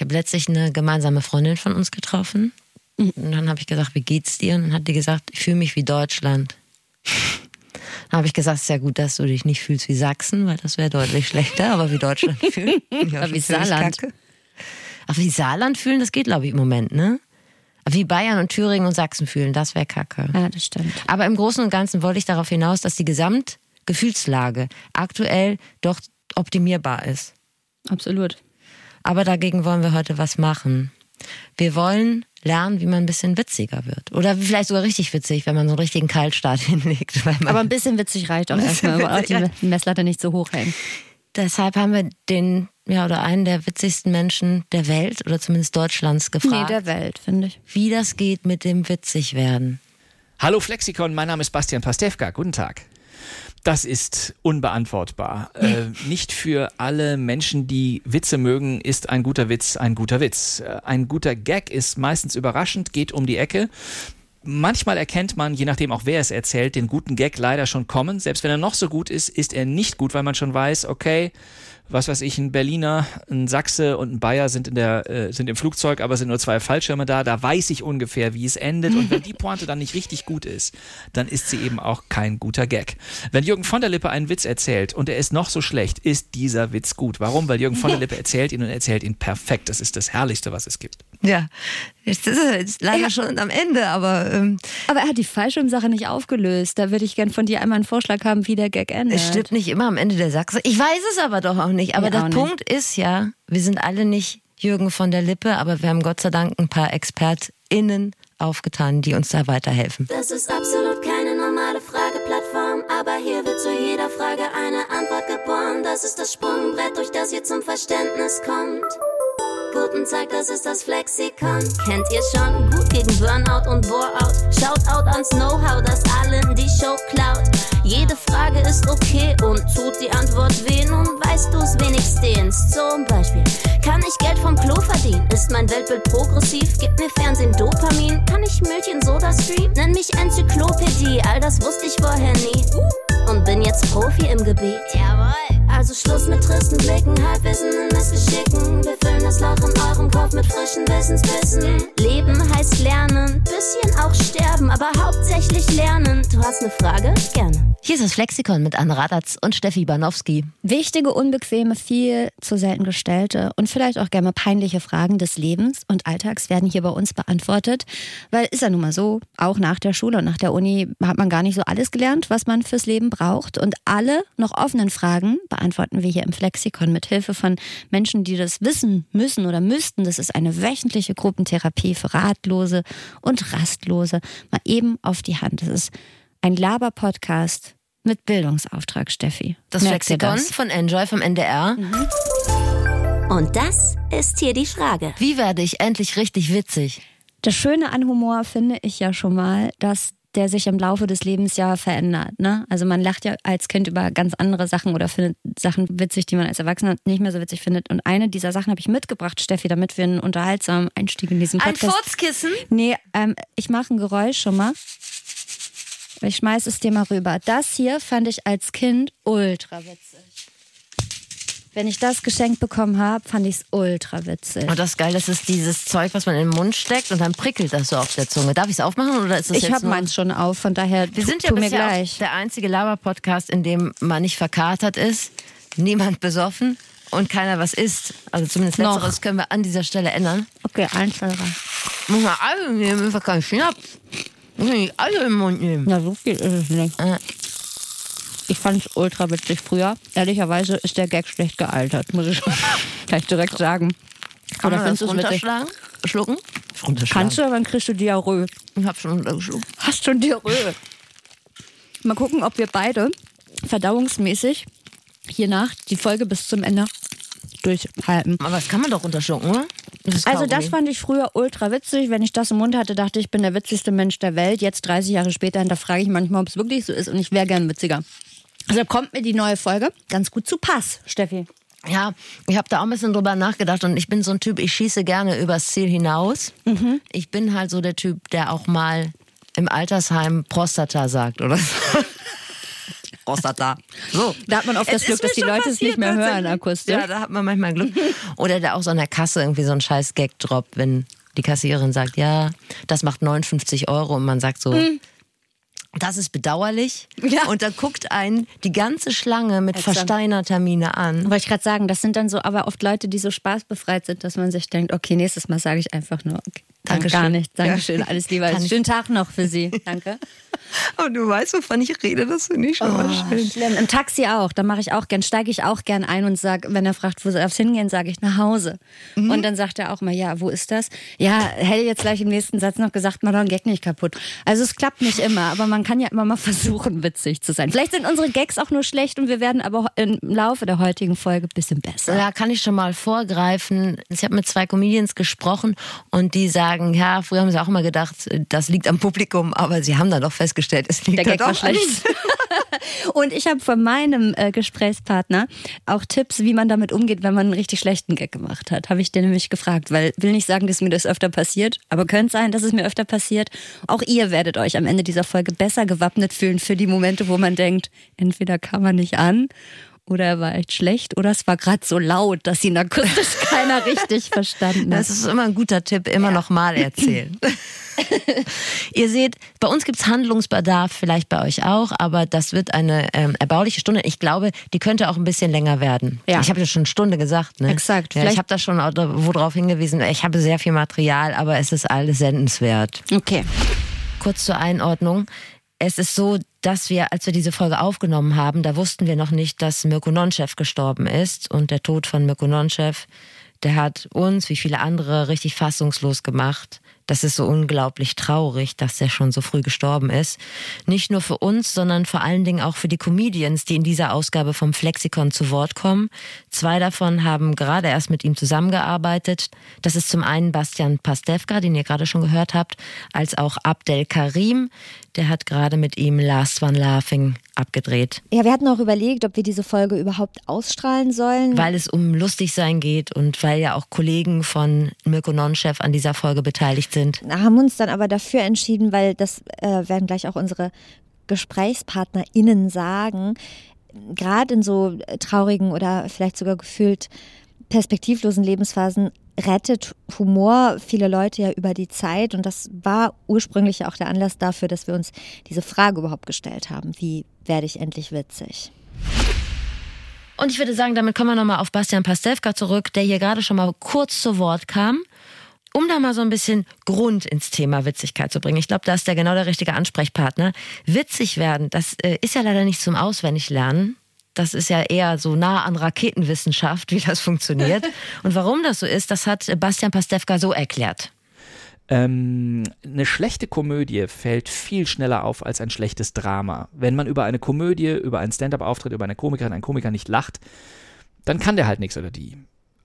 Ich habe letztlich eine gemeinsame Freundin von uns getroffen. Und dann habe ich gesagt, wie geht's dir? Und dann hat die gesagt, ich fühle mich wie Deutschland. Dann habe ich gesagt, es ist ja gut, dass du dich nicht fühlst wie Sachsen, weil das wäre deutlich schlechter, aber wie Deutschland fühlen. Aber wie Saarland. Ach, wie Saarland fühlen, das geht, glaube ich, im Moment, ne? Aber wie Bayern und Thüringen und Sachsen fühlen, das wäre kacke. Ja, das stimmt. Aber im Großen und Ganzen wollte ich darauf hinaus, dass die Gesamtgefühlslage aktuell doch optimierbar ist. Absolut. Aber dagegen wollen wir heute was machen. Wir wollen lernen, wie man ein bisschen witziger wird. Oder vielleicht sogar richtig witzig, wenn man so einen richtigen Kaltstart hinlegt. Weil man Aber ein bisschen witzig reicht auch erstmal, aber auch die Messlatte nicht so hoch hängen. Deshalb haben wir den, ja, oder einen der witzigsten Menschen der Welt oder zumindest Deutschlands Nee, gefragt, der Welt, finde ich. wie das geht mit dem Witzigwerden. Hallo Flexikon, mein Name ist Bastian Pastewka. Guten Tag. Das ist unbeantwortbar. Äh, nicht für alle Menschen, die Witze mögen, ist ein guter Witz ein guter Witz. Äh, ein guter Gag ist meistens überraschend, geht um die Ecke. Manchmal erkennt man, je nachdem auch wer es erzählt, den guten Gag leider schon kommen. Selbst wenn er noch so gut ist, ist er nicht gut, weil man schon weiß, okay, was weiß ich, ein Berliner, ein Sachse und ein Bayer sind in der äh, sind im Flugzeug, aber sind nur zwei Fallschirme da. Da weiß ich ungefähr, wie es endet. Und wenn die Pointe dann nicht richtig gut ist, dann ist sie eben auch kein guter Gag. Wenn Jürgen von der Lippe einen Witz erzählt und er ist noch so schlecht, ist dieser Witz gut. Warum? Weil Jürgen von der Lippe erzählt ihn und erzählt ihn perfekt. Das ist das Herrlichste, was es gibt. Ja, jetzt ist er jetzt leider schon am Ende, aber ähm, Aber er hat die Fallschirmsache nicht aufgelöst. Da würde ich gern von dir einmal einen Vorschlag haben, wie der Gag endet. es stimmt nicht immer am Ende der Sachse. Ich weiß es aber doch auch nicht. Aber Ja, der nicht. Punkt ist ja, wir sind alle nicht Jürgen von der Lippe, aber wir haben Gott sei Dank ein paar ExpertInnen aufgetan, die uns da weiterhelfen. Das ist absolut keine normale Frageplattform, aber hier wird zu jeder Frage eine Antwort geboren. Das ist das Sprungbrett, durch das ihr zum Verständnis kommt. Guten Tag, das ist das Flexikon. Kennt ihr schon? Gegen Burnout und Boreout. Shoutout ans Know-how, das allen die Show klaut. Jede Frage ist okay und tut die Antwort weh. Nun weißt du's wenigstens. Zum Beispiel, kann ich Geld vom Klo verdienen? Ist mein Weltbild progressiv? Gibt mir Fernsehen Dopamin? Kann ich Milch in Soda Stream? Nenn mich Enzyklopädie, all das wusste ich vorher nie. Und bin jetzt Profi im Gebiet. Jawohl. Also Schluss mit tristen Blicken, Halbwissen und Missgeschicken. Wir füllen das Loch in eurem Kopf mit frischen Wissensbissen. Leben heißt lernen, bisschen auch sterben, aber hauptsächlich lernen. Du hast eine Frage? Gerne. Hier ist das Flexikon mit Anne Radatz und Steffi Banowski. Wichtige, unbequeme, viel zu selten gestellte und vielleicht auch gerne mal peinliche Fragen des Lebens und Alltags werden hier bei uns beantwortet. Weil ist ja nun mal so, auch nach der Schule und nach der Uni hat man gar nicht so alles gelernt, was man fürs Leben braucht. Und alle noch offenen Fragen beantworten wir hier im Flexikon mit Hilfe von Menschen, die das wissen müssen oder müssten. Das ist eine wöchentliche Gruppentherapie für Ratlose und Rastlose. Mal eben auf die Hand. Das ist ein Laber-Podcast mit Bildungsauftrag, Steffi. Das Merkt Flexikon das? von Enjoy vom NDR. Und das ist hier die Frage. Wie werde ich endlich richtig witzig? Das Schöne an Humor finde ich ja schon mal, dass der sich im Laufe des Lebens ja verändert. Ne? Also man lacht ja als Kind über ganz andere Sachen oder findet Sachen witzig, die man als Erwachsener nicht mehr so witzig findet. Und eine dieser Sachen habe ich mitgebracht, Steffi, damit wir einen unterhaltsamen Einstieg in diesen Ein Podcast. Furzkissen? Nee, ähm, ich mache ein Geräusch schon mal. Ich schmeiß es dir mal rüber. Das hier fand ich als Kind ultra witzig. Wenn ich das geschenkt bekommen habe, fand ich es ultra witzig. Und das ist geil, das ist dieses Zeug, was man in den Mund steckt und dann prickelt das so auf der Zunge. Darf ich es aufmachen oder ist das Ich habe meins schon auf, von daher Wir tu, sind ja tu mir gleich. der einzige Laber-Podcast, in dem man nicht verkatert ist, niemand besoffen und keiner was isst. Also zumindest Noch. letzteres können wir an dieser Stelle ändern. Okay, eins, zwei, drei. Muss man alle nehmen, einfach keinen Schnaps. Muss man nicht alle im Mund nehmen. Na, so viel ist es nicht. Äh. Ich fand es ultra witzig früher. Ehrlicherweise ist der Gag schlecht gealtert, muss ich gleich direkt sagen. Kann Oder man das es witzig? runterschlagen? Schlucken? Runterschlagen. Kannst du, aber dann kriegst du Diarrhoe. Ich hab schon runtergeschluckt. Hast schon Diarrhoe. Mal gucken, ob wir beide verdauungsmäßig hiernach die Folge bis zum Ende durchhalten. Aber das kann man doch runterschlucken, oder? Das Also das fand ich früher ultra witzig. Wenn ich das im Mund hatte, dachte ich, ich bin der witzigste Mensch der Welt. Jetzt 30 Jahre später hinterfrage ich manchmal, ob es wirklich so ist und ich wäre gern witziger. Also kommt mir die neue Folge ganz gut zu Pass, Steffi. Ja, ich habe da auch ein bisschen drüber nachgedacht und ich bin so ein Typ, ich schieße gerne übers Ziel hinaus. Mhm. Ich bin halt so der Typ, der auch mal im Altersheim Prostata sagt oder. Prostata. So. Da hat man oft das Es Glück, dass die Leute es nicht mehr hören akustisch. Ja, da hat man manchmal Glück. Oder da auch so an der Kasse irgendwie so ein scheiß Gag droppt, wenn die Kassiererin sagt, ja, das macht 59 Euro und man sagt so, das ist bedauerlich. Ja. Und dann guckt einen die ganze Schlange mit Exakt. versteinerter Miene an. Wollte ich gerade sagen, das sind dann so aber oft Leute, die so spaßbefreit sind, dass man sich denkt, okay, nächstes Mal sage ich einfach nur, okay, Dankeschön. gar nicht, Ja. Dankeschön, alles Liebe, ich- schönen Tag noch für Sie, danke. Und du weißt, wovon ich rede, das finde ich schon mal schön. Schlimm. Im Taxi auch, da mache ich auch gern, steige ich auch gern ein und sage, wenn er fragt, wo soll es hingehen, sage ich nach Hause. Mhm. Und dann sagt er auch mal, ja, wo ist das? Ja, hätte jetzt gleich im nächsten Satz noch gesagt, mach doch einen Gag nicht kaputt. Also es klappt nicht immer, aber man kann ja immer mal versuchen, witzig zu sein. Vielleicht sind unsere Gags auch nur schlecht und wir werden aber im Laufe der heutigen Folge ein bisschen besser. Da kann ich schon mal vorgreifen. Ich habe mit zwei Comedians gesprochen und die sagen, ja, früher haben sie auch immer gedacht, das liegt am Publikum, aber sie haben dann doch festgestellt, es liegt Der doch an schlecht. Und ich habe von meinem äh, Gesprächspartner auch Tipps, wie man damit umgeht, wenn man einen richtig schlechten Gag gemacht hat. Habe ich den nämlich gefragt, weil will nicht sagen, dass mir das öfter passiert, aber könnte sein, dass es mir öfter passiert. Auch ihr werdet euch am Ende dieser Folge besser gewappnet fühlen für die Momente, wo man denkt, entweder kam er nicht an oder er war echt schlecht oder es war gerade so laut, dass ihn akustisch keiner richtig verstanden hat. Das ist immer ein guter Tipp, immer noch mal erzählen. Ihr seht, bei uns gibt's Handlungsbedarf, vielleicht bei euch auch, aber das wird eine ähm, erbauliche Stunde. Ich glaube, die könnte auch ein bisschen länger werden. Ja. Ich habe ja schon eine Stunde gesagt. Ne? Exakt. Ja, ich habe da schon auch da- wo drauf hingewiesen. Ich habe sehr viel Material, aber es ist alles sendenswert. Okay. Kurz zur Einordnung. Es ist so, dass wir, als wir diese Folge aufgenommen haben, da wussten wir noch nicht, dass Mirko Nonchev gestorben ist. Und der Tod von Mirko Nonchev, der hat uns, wie viele andere, richtig fassungslos gemacht. Das ist so unglaublich traurig, dass er schon so früh gestorben ist. Nicht nur für uns, sondern vor allen Dingen auch für die Comedians, die in dieser Ausgabe vom Flexikon zu Wort kommen. Zwei davon haben gerade erst mit ihm zusammengearbeitet. Das ist zum einen Bastian Pastewka, den ihr gerade schon gehört habt, als auch Abdel Karim. Der hat gerade mit ihm Last One Laughing abgedreht, Ja, wir hatten auch überlegt, ob wir diese Folge überhaupt ausstrahlen sollen. weil es um lustig sein geht und weil ja auch Kollegen von Mirko Nonchev an dieser Folge beteiligt sind. haben uns dann aber dafür entschieden, weil das äh, werden gleich auch unsere GesprächspartnerInnen sagen, gerade in so traurigen oder vielleicht sogar gefühlt perspektivlosen Lebensphasen rettet Humor viele Leute ja über die Zeit und das war ursprünglich auch der Anlass dafür, dass wir uns diese Frage überhaupt gestellt haben, wie werde ich endlich witzig? Und ich würde sagen, damit kommen wir nochmal auf Bastian Pastewka zurück, der hier gerade schon mal kurz zu Wort kam. Um da mal so ein bisschen Grund ins Thema Witzigkeit zu bringen. Ich glaube, da ist der genau der richtige Ansprechpartner. Witzig werden, das äh, ist ja leider nicht zum Auswendiglernen. Das ist ja eher so nah an Raketenwissenschaft, wie das funktioniert. Und warum das so ist, das hat Bastian Pastewka so erklärt. Ähm, eine schlechte Komödie fällt viel schneller auf als ein schlechtes Drama. Wenn man über eine Komödie, über einen Stand-up-Auftritt, über eine Komikerin, einen Komiker nicht lacht, dann kann der halt nichts oder die.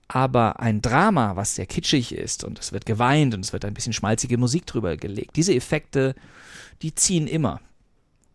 Aber ein Drama, was sehr kitschig ist und es wird geweint und es wird ein bisschen schmalzige Musik drüber gelegt, diese Effekte, die ziehen immer.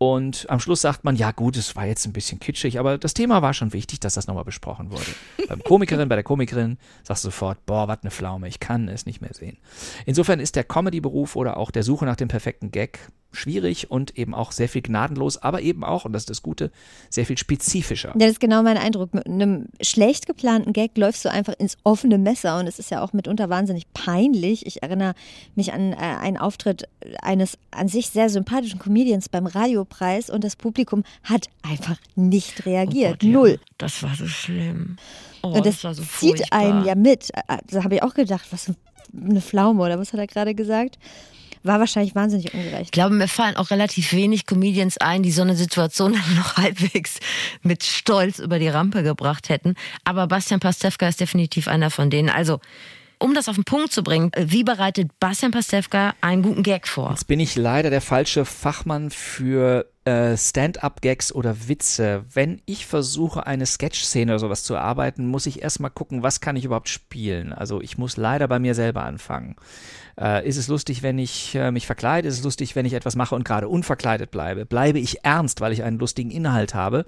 Und am Schluss sagt man, ja gut, es war jetzt ein bisschen kitschig, aber das Thema war schon wichtig, dass das nochmal besprochen wurde. Beim Komikerin, bei der Komikerin sagst du sofort, boah, was eine Pflaume, ich kann es nicht mehr sehen. Insofern ist der Comedy-Beruf oder auch der Suche nach dem perfekten Gag schwierig und eben auch sehr viel gnadenlos, aber eben auch, und das ist das Gute, sehr viel spezifischer. Ja, das ist genau mein Eindruck. Mit einem schlecht geplanten Gag läufst du einfach ins offene Messer und es ist ja auch mitunter wahnsinnig peinlich. Ich erinnere mich an äh, einen Auftritt eines an sich sehr sympathischen Comedians beim Radiopreis und das Publikum hat einfach nicht reagiert. Oh Gott, ja. Null. Das war so schlimm. Oh, und das, war so zieht einen ja mit. Da habe ich auch gedacht, was eine Pflaume oder was hat er gerade gesagt? War wahrscheinlich wahnsinnig Ich ungerecht. glaube, mir fallen auch relativ wenig Comedians ein, die so eine Situation noch halbwegs mit Stolz über die Rampe gebracht hätten. Aber Bastian Pastewka ist definitiv einer von denen. Also, um das auf den Punkt zu bringen, wie bereitet Bastian Pastewka einen guten Gag vor? Jetzt bin ich leider der falsche Fachmann für äh, Stand-up-Gags oder Witze. Wenn ich versuche, eine Sketch-Szene oder sowas zu erarbeiten, muss ich erstmal gucken, was kann ich überhaupt spielen. Also ich muss leider bei mir selber anfangen. Äh, ist es lustig, wenn ich äh, mich verkleide? Ist es lustig, wenn ich etwas mache und gerade unverkleidet bleibe? Bleibe ich ernst, weil ich einen lustigen Inhalt habe?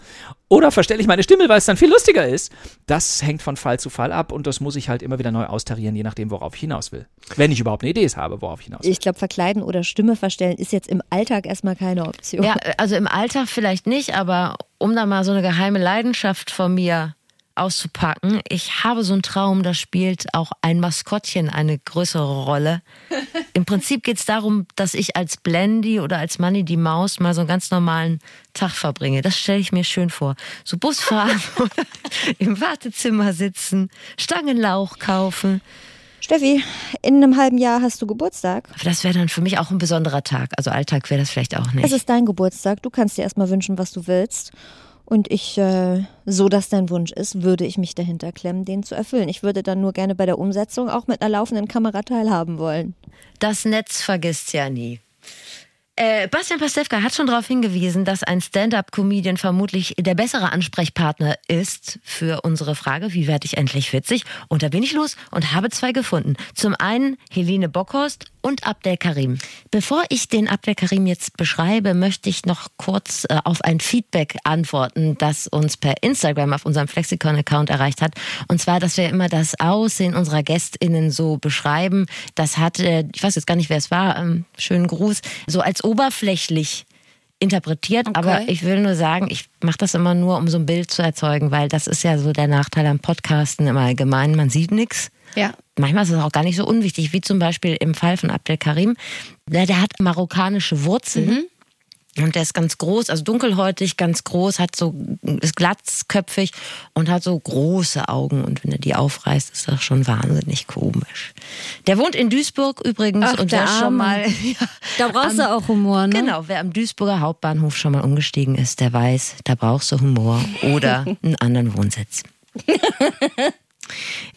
Oder verstelle ich meine Stimme, weil es dann viel lustiger ist? Das hängt von Fall zu Fall ab und das muss ich halt immer wieder neu austarieren, je nachdem, worauf ich hinaus will. Wenn ich überhaupt eine Idee habe, worauf ich hinaus will. Ich glaube, verkleiden oder Stimme verstellen ist jetzt im Alltag erstmal keine Option. Ja, Also im Alltag vielleicht nicht, aber um da mal so eine geheime Leidenschaft von mir auszupacken. Ich habe so einen Traum, da spielt auch ein Maskottchen eine größere Rolle. Im Prinzip geht es darum, dass ich als Blendy oder als Manny die Maus mal so einen ganz normalen Tag verbringe. Das stelle ich mir schön vor. So Busfahren oder im Wartezimmer sitzen, Stangenlauch kaufen. Steffi, in einem halben Jahr hast du Geburtstag. Aber das wäre dann für mich auch ein besonderer Tag. Also Alltag wäre das vielleicht auch nicht. Es ist dein Geburtstag. Du kannst dir erstmal wünschen, was du willst. Und ich, äh, so dass dein Wunsch ist, würde ich mich dahinter klemmen, den zu erfüllen. Ich würde dann nur gerne bei der Umsetzung auch mit einer laufenden Kamera teilhaben wollen. Das Netz vergisst ja nie. Äh, Bastian Pastewka hat schon darauf hingewiesen, dass ein Stand-up-Comedian vermutlich der bessere Ansprechpartner ist für unsere Frage, wie werde ich endlich witzig? Und da bin ich los und habe zwei gefunden. Zum einen Helene Bockhorst und Abdel Karim. Bevor ich den Abdel Karim jetzt beschreibe, möchte ich noch kurz äh, auf ein Feedback antworten, das uns per Instagram auf unserem Flexikon-Account erreicht hat. Und zwar, dass wir immer das Aussehen unserer GästInnen so beschreiben. Das hat, äh, ich weiß jetzt gar nicht, wer es war, ähm, schönen Gruß, so als oberflächlich interpretiert, Okay. aber ich will nur sagen, ich mache das immer nur, um so ein Bild zu erzeugen, weil das ist ja so der Nachteil am Podcasten im Allgemeinen. Man sieht nichts. Ja. Manchmal ist es auch gar nicht so unwichtig, wie zum Beispiel im Fall von Abdel Karim. Der, der hat marokkanische Wurzeln. Und der ist ganz groß, also dunkelhäutig, ganz groß, hat so, ist glatzköpfig und hat so große Augen. Und wenn er die aufreißt, ist das schon wahnsinnig komisch. Der wohnt in Duisburg übrigens Ach, und der schon mal. Da brauchst du auch Humor, ne? Genau, wer am Duisburger Hauptbahnhof schon mal umgestiegen ist, der weiß, da brauchst du Humor oder einen anderen Wohnsitz.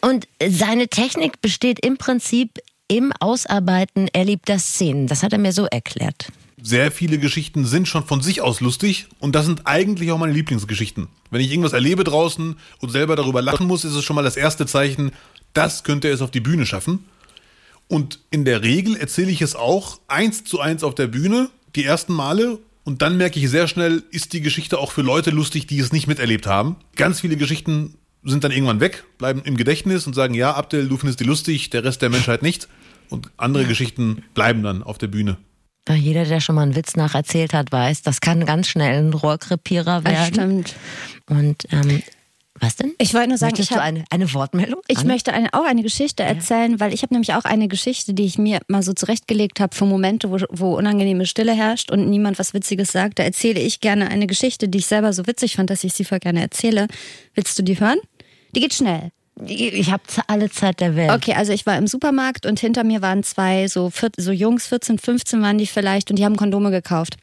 Und seine Technik besteht im Prinzip im Ausarbeiten erlebter Szenen. Das hat er mir so erklärt. Sehr viele Geschichten sind schon von sich aus lustig und das sind eigentlich auch meine Lieblingsgeschichten. Wenn ich irgendwas erlebe draußen und selber darüber lachen muss, ist es schon mal das erste Zeichen, das könnte es auf die Bühne schaffen. Und in der Regel erzähle ich es auch eins zu eins auf der Bühne, die ersten Male. Und dann merke ich sehr schnell, ist die Geschichte auch für Leute lustig, die es nicht miterlebt haben. Ganz viele Geschichten sind dann irgendwann weg, bleiben im Gedächtnis und sagen, ja, Abdel, du findest die lustig, der Rest der Menschheit nicht. Und andere Geschichten bleiben dann auf der Bühne. Jeder, der schon mal einen Witz nacherzählt hat, weiß, das kann ganz schnell ein Rohrkrepierer Das werden. stimmt. Und ähm, was denn? Ich wollte nur sagen, Möchtest ich du hab- eine, eine Wortmeldung? Ich Anne? möchte eine, auch eine Geschichte erzählen, weil ich habe nämlich auch eine Geschichte, die ich mir mal so zurechtgelegt habe für Momente, wo, wo unangenehme Stille herrscht und niemand was Witziges sagt. Da erzähle ich gerne eine Geschichte, die ich selber so witzig fand, dass ich sie voll gerne erzähle. Willst du die hören? Die geht schnell. Ich habe alle Zeit der Welt. Okay, also ich war im Supermarkt und hinter mir waren zwei so, vier, so Jungs, 14, 15 waren die vielleicht und die haben Kondome gekauft.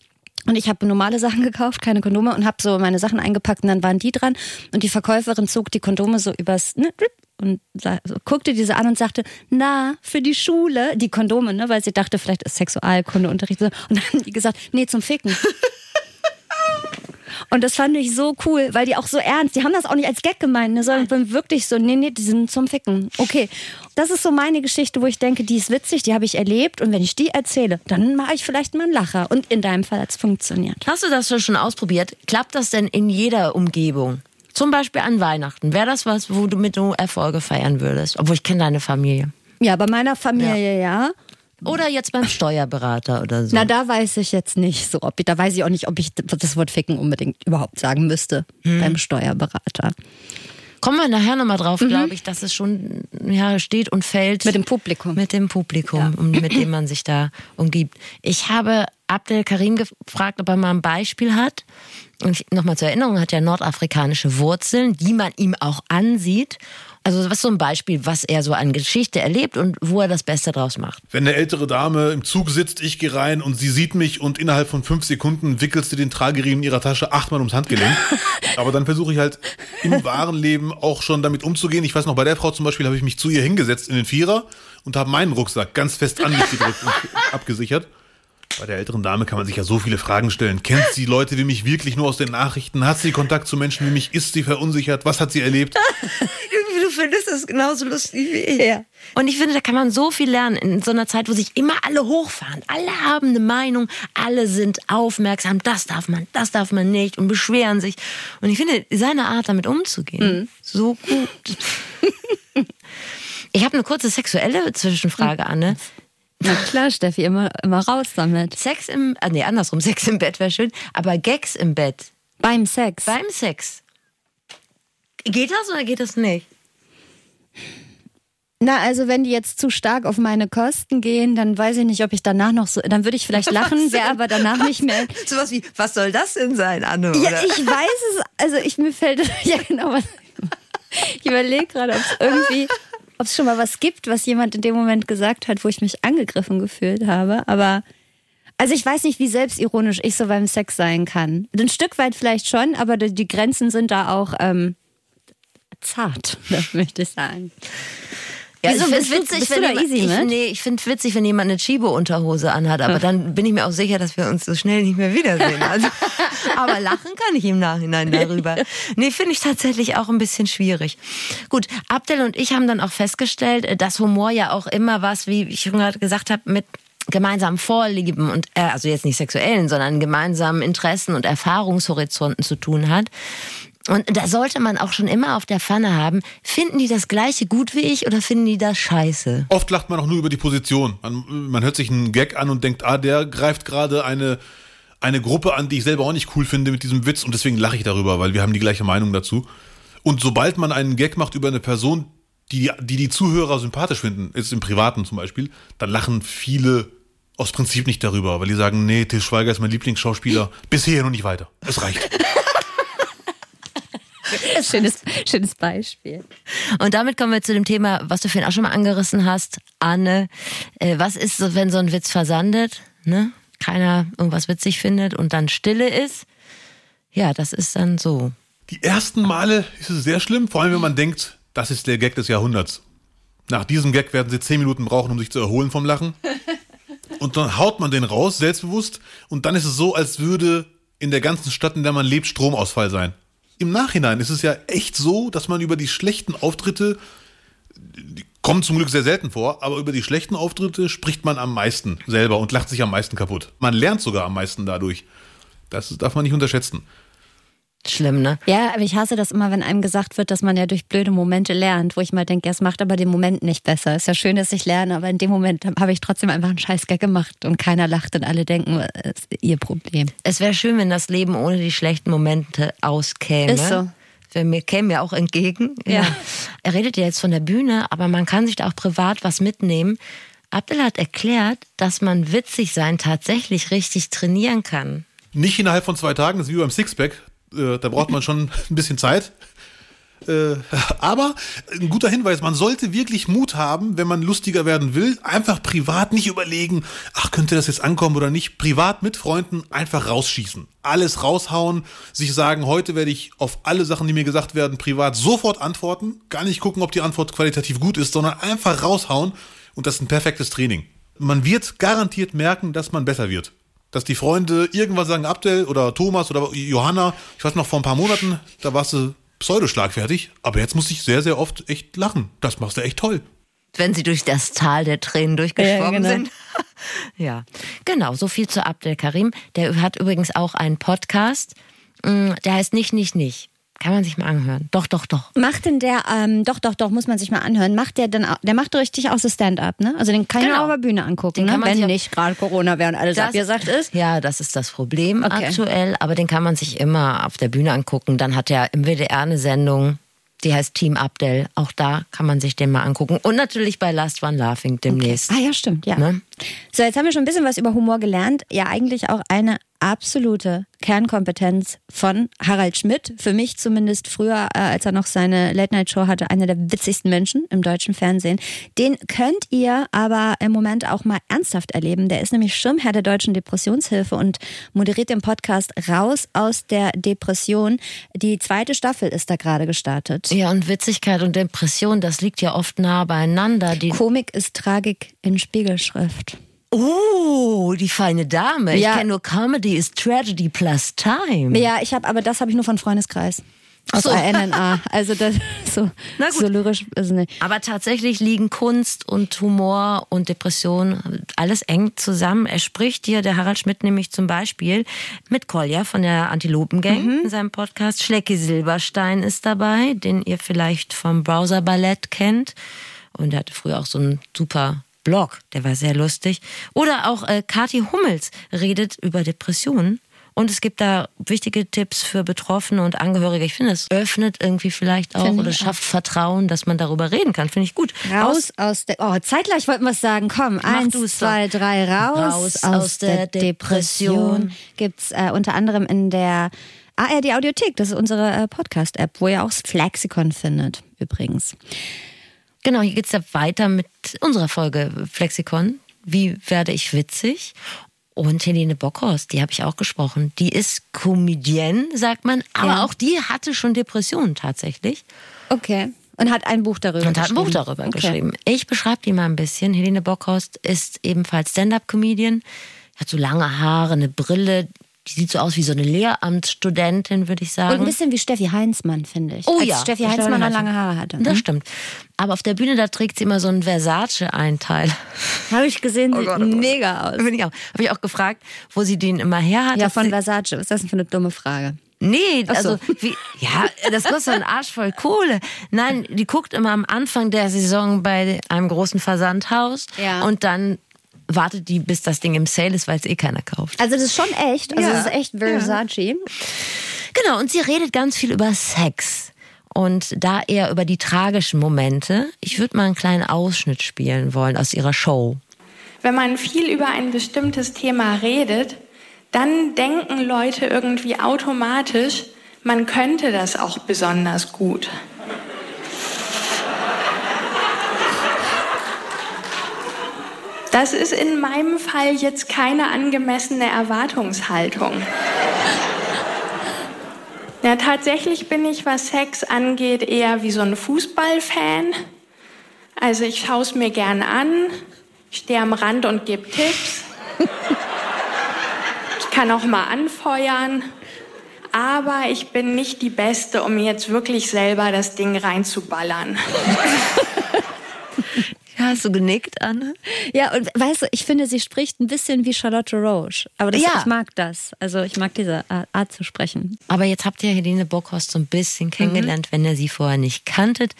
Und ich habe normale Sachen gekauft, keine Kondome und habe so meine Sachen eingepackt und dann waren die dran und die Verkäuferin zog die Kondome so übers ne, und so, guckte diese an und sagte, na, für die Schule, die Kondome, ne, weil sie dachte, vielleicht ist Sexualkundeunterricht. Und dann haben die gesagt, nee, zum Ficken. Und das fand ich so cool, weil die auch so ernst, die haben das auch nicht als Gag gemeint, ne, sondern wirklich so, nee, nee, die sind zum Ficken. Okay, das ist so meine Geschichte, wo ich denke, die ist witzig, die habe ich erlebt und wenn ich die erzähle, dann mache ich vielleicht mal einen Lacher. Und in deinem Fall hat es funktioniert. Hast du das schon ausprobiert? Klappt das denn in jeder Umgebung? Zum Beispiel an Weihnachten. Wäre das was, wo du mit du Erfolge feiern würdest? Obwohl ich kenne deine Familie. Ja, bei meiner Familie ja. Oder jetzt beim Steuerberater oder so. Na, da weiß ich jetzt nicht so, ob ich, da weiß ich auch nicht, ob ich das Wort Ficken unbedingt überhaupt sagen müsste beim Steuerberater. Kommen wir nachher nochmal drauf, glaube ich, dass es schon ja, steht und fällt. Mit dem Publikum. Mit dem Publikum, und mit dem man sich da umgibt. Ich habe Abdel Karim gefragt, ob er mal ein Beispiel hat. Und nochmal zur Erinnerung, er hat ja nordafrikanische Wurzeln, die man ihm auch ansieht. Also was ist so ein Beispiel, was er so an Geschichte erlebt und wo er das Beste draus macht. Wenn eine ältere Dame im Zug sitzt, ich gehe rein und sie sieht mich und innerhalb von fünf Sekunden wickelst du den Trageriemen ihrer Tasche achtmal ums Handgelenk. Aber dann versuche ich halt im wahren Leben auch schon damit umzugehen. Ich weiß noch, bei der Frau zum Beispiel habe ich mich zu ihr hingesetzt in den Vierer und habe meinen Rucksack ganz fest an mich gedrückt und abgesichert. Bei der älteren Dame kann man sich ja so viele Fragen stellen. Kennt sie Leute wie mich wirklich nur aus den Nachrichten? Hat sie Kontakt zu Menschen wie mich? Ist sie verunsichert? Was hat sie erlebt? Du findest das genauso lustig wie ich. Ja. Und ich finde, da kann man so viel lernen in so einer Zeit, wo sich immer alle hochfahren. Alle haben eine Meinung, alle sind aufmerksam, das darf man, das darf man nicht und beschweren sich. Und ich finde, seine Art, damit umzugehen, so gut. ich habe eine kurze sexuelle Zwischenfrage, Anne. Na klar, Steffi, immer, immer raus damit. Sex im, ah, nee, andersrum, Sex im Bett wäre schön, aber Gags im Bett. Beim Sex. Beim Sex. Geht das oder geht das nicht? Na, also wenn die jetzt zu stark auf meine Kosten gehen, dann weiß ich nicht, ob ich danach noch so, dann würde ich vielleicht lachen, wäre aber danach nicht mehr. Sowas wie, was soll das denn sein, Anne? Ja, oder? ich weiß es, also ich mir fällt, ja genau, was, ich überlege gerade, ob es irgendwie, ob es schon mal was gibt, was jemand in dem Moment gesagt hat, wo ich mich angegriffen gefühlt habe, aber also ich weiß nicht, wie selbstironisch ich so beim Sex sein kann. Ein Stück weit vielleicht schon, aber die Grenzen sind da auch ähm, zart, das möchte ich sagen. Ja, Wieso, ich bist witzig, bist du wenn da jemand, easy ich, mit? nee, ich finde witzig, wenn jemand eine Chibo-Unterhose anhat, aber dann bin ich mir auch sicher, dass wir uns so schnell nicht mehr wiedersehen. Also, aber lachen kann ich im Nachhinein darüber. Nee, finde ich tatsächlich auch ein bisschen schwierig. Gut, Abdel und ich haben dann auch festgestellt, äh, dass Humor ja auch immer was, wie ich schon gerade gesagt habe, mit gemeinsamen Vorlieben und äh, also jetzt nicht sexuellen, sondern gemeinsamen Interessen und Erfahrungshorizonten zu tun hat. Und da sollte man auch schon immer auf der Pfanne haben, finden die das gleiche gut wie ich oder finden die das scheiße? Oft lacht man auch nur über die Position. Man, man hört sich einen Gag an und denkt, ah, der greift gerade eine, eine Gruppe an, die ich selber auch nicht cool finde mit diesem Witz und deswegen lache ich darüber, weil wir haben die gleiche Meinung dazu. Und sobald man einen Gag macht über eine Person, die die, die Zuhörer sympathisch finden, jetzt im Privaten zum Beispiel, dann lachen viele aus Prinzip nicht darüber, weil die sagen, nee, Til Schweiger ist mein Lieblingsschauspieler, bisher noch nicht weiter. Es reicht. Schönes, schönes Beispiel. Und damit kommen wir zu dem Thema, was du vorhin auch schon mal angerissen hast, Anne. Äh, was ist, so, wenn so ein Witz versandet, ne? Keiner irgendwas witzig findet und dann Stille ist? Ja, das ist dann so. Die ersten Male ist es sehr schlimm, vor allem wenn man denkt, das ist der Gag des Jahrhunderts. Nach diesem Gag werden sie zehn Minuten brauchen, um sich zu erholen vom Lachen. Und dann haut man den raus, selbstbewusst. Und dann ist es so, als würde in der ganzen Stadt, in der man lebt, Stromausfall sein. Im Nachhinein ist es ja echt so, dass man über die schlechten Auftritte, die kommen zum Glück sehr selten vor, aber über die schlechten Auftritte spricht man am meisten selber und lacht sich am meisten kaputt. Man lernt sogar am meisten dadurch. Das darf man nicht unterschätzen. Schlimm, ne? Ja, aber ich hasse das immer, wenn einem gesagt wird, dass man ja durch blöde Momente lernt, wo ich mal denke, ja, es macht aber den Moment nicht besser. Ist ja schön, dass ich lerne, aber in dem Moment habe ich trotzdem einfach einen Scheißgag gemacht und keiner lacht und alle denken, es ist ihr Problem. Es wäre schön, wenn das Leben ohne die schlechten Momente auskäme. Ist so. Für mir käme mir auch entgegen. Ja. Er redet ja jetzt von der Bühne, aber man kann sich da auch privat was mitnehmen. Abdel hat erklärt, dass man witzig sein tatsächlich richtig trainieren kann. Nicht innerhalb von zwei Tagen, das ist wie beim Sixpack. Äh, da braucht man schon ein bisschen Zeit. Äh, aber ein guter Hinweis, man sollte wirklich Mut haben, wenn man lustiger werden will, einfach privat nicht überlegen, ach, könnte das jetzt ankommen oder nicht. Privat mit Freunden einfach rausschießen. Alles raushauen, sich sagen, heute werde ich auf alle Sachen, die mir gesagt werden, privat sofort antworten. Gar nicht gucken, ob die Antwort qualitativ gut ist, sondern einfach raushauen. Und das ist ein perfektes Training. Man wird garantiert merken, dass man besser wird dass die Freunde irgendwann sagen, Abdel oder Thomas oder Johanna, ich weiß noch vor ein paar Monaten, da warst du pseudoschlagfertig, aber jetzt muss ich sehr, sehr oft echt lachen. Das machst du echt toll. Wenn sie durch das Tal der Tränen durchgeschwommen Ja, genau. sind. ja, genau, so viel zu Abdel Karim. Der hat übrigens auch einen Podcast, mm, der heißt Nicht, Nicht, Nicht. Kann man sich mal anhören. Doch, doch, doch. Macht denn der, ähm, doch, doch, doch, muss man sich mal anhören, macht der denn, auch- der macht richtig auch so Stand-up, ne? Also den kann ich Genau. auch auf der Bühne angucken, Den ne? kann man wenn nicht gerade Corona wäre und alles Das- abgesagt ist. Ja, das ist das Problem Okay. aktuell, aber den kann man sich immer auf der Bühne angucken. Dann hat er im WDR eine Sendung, die heißt Team Abdel. Auch da kann man sich den mal angucken. Und natürlich bei Last One Laughing demnächst. Ah ja, stimmt, ja. Ne? So, jetzt haben wir schon ein bisschen was über Humor gelernt. Ja, eigentlich auch eine absolute Kernkompetenz von Harald Schmidt. Für mich zumindest früher, äh, als er noch seine Late-Night-Show hatte, einer der witzigsten Menschen im deutschen Fernsehen. Den könnt ihr aber im Moment auch mal ernsthaft erleben. Der ist nämlich Schirmherr der Deutschen Depressionshilfe und moderiert den Podcast Raus aus der Depression. Die zweite Staffel ist da gerade gestartet. Ja, und Witzigkeit und Depression, das liegt ja oft nah beieinander. Die Komik ist Tragik in Spiegelschrift. Oh, die feine Dame. Ja. Ich kenne nur Comedy is Tragedy plus Time. Ja, ich habe, aber das habe ich nur von Freundeskreis. Aus So. ANNA. Also das so, Na gut. so lyrisch ist nicht. Aber tatsächlich liegen Kunst und Humor und Depression alles eng zusammen. Er spricht hier, der Harald Schmidt nämlich zum Beispiel, mit Kolja von der Antilopengang in seinem Podcast. Schlecki Silberstein ist dabei, den ihr vielleicht vom Browser Ballett kennt. Und er hatte früher auch so einen super Blog, der war sehr lustig. Oder auch äh, Kathi Hummels redet über Depressionen. Und es gibt da wichtige Tipps für Betroffene und Angehörige. Ich finde, es öffnet irgendwie vielleicht auch oder schafft Vertrauen, dass man darüber reden kann. Finde ich gut. Raus aus der. Oh, zeitgleich wollten wir es sagen. Komm, eins, du's zwei, doch. drei, raus, Raus aus der Depression. Gibt's äh, unter anderem in der ARD Audiothek. Das ist unsere äh, Podcast-App, wo ihr auch das Flexikon findet, übrigens. Genau, hier geht's ja weiter mit unserer Folge Flexikon. Wie werde ich witzig? Und Helene Bockhorst, die habe ich auch gesprochen. Die ist Comedienne, sagt man, aber Ja. auch die hatte schon Depressionen tatsächlich Okay. Und hat ein Buch darüber und hat ein geschrieben. Buch darüber okay. geschrieben. Ich beschreibe die mal ein bisschen. Helene Bockhorst ist ebenfalls Stand-up-Comedian, hat so lange Haare, eine Brille. Die sieht so aus wie so eine Lehramtsstudentin, würde ich sagen. Und ein bisschen wie Steffi Heinzmann, finde ich. Oh Als ja. Steffi Steffi Heinzmann noch lange Haare hatte. Das stimmt. Aber auf der Bühne, da trägt sie immer so einen Versace-Einteil. Habe ich gesehen, sieht Gott, oh Gott. mega aus. Bin ich auch. Habe ich auch gefragt, wo sie den immer her hat. Ja, von Versace. Was ist das denn für eine dumme Frage? Nee, so. also wie, ja, das kostet einen Arsch voll Kohle. Nein, die guckt immer am Anfang der Saison bei einem großen Versandhaus Ja. und dann wartet die, bis das Ding im Sale ist, weil es eh keiner kauft. Also das ist schon echt. Also Ja. das ist echt Versace. Genau, und sie redet ganz viel über Sex. Und da eher über die tragischen Momente. Ich würde mal einen kleinen Ausschnitt spielen wollen aus ihrer Show. Wenn man viel über ein bestimmtes Thema redet, dann denken Leute irgendwie automatisch, man könnte das auch besonders gut. Das ist in meinem Fall jetzt keine angemessene Erwartungshaltung. Ja, tatsächlich bin ich, was Sex angeht, eher wie so ein Fußballfan. Also ich schaue es mir gern an, stehe am Rand und gebe Tipps. Ich kann auch mal anfeuern. Aber ich bin nicht die Beste, um jetzt wirklich selber das Ding reinzuballern. Ja, hast du genickt, Anne? Ja, und weißt du, ich finde, sie spricht ein bisschen wie Charlotte Roche. Aber das, Ja. ich mag das. Also ich mag diese Art, Art zu sprechen. Aber jetzt habt ihr Helene Bockhorst so ein bisschen kennengelernt, wenn ihr sie vorher nicht kanntet.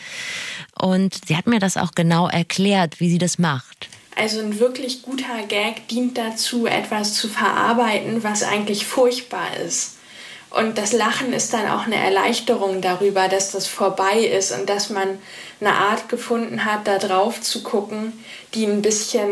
Und sie hat mir das auch genau erklärt, wie sie das macht. Also ein wirklich guter Gag dient dazu, etwas zu verarbeiten, was eigentlich furchtbar ist. Und das Lachen ist dann auch eine Erleichterung darüber, dass das vorbei ist und dass man eine Art gefunden hat, da drauf zu gucken, die ein bisschen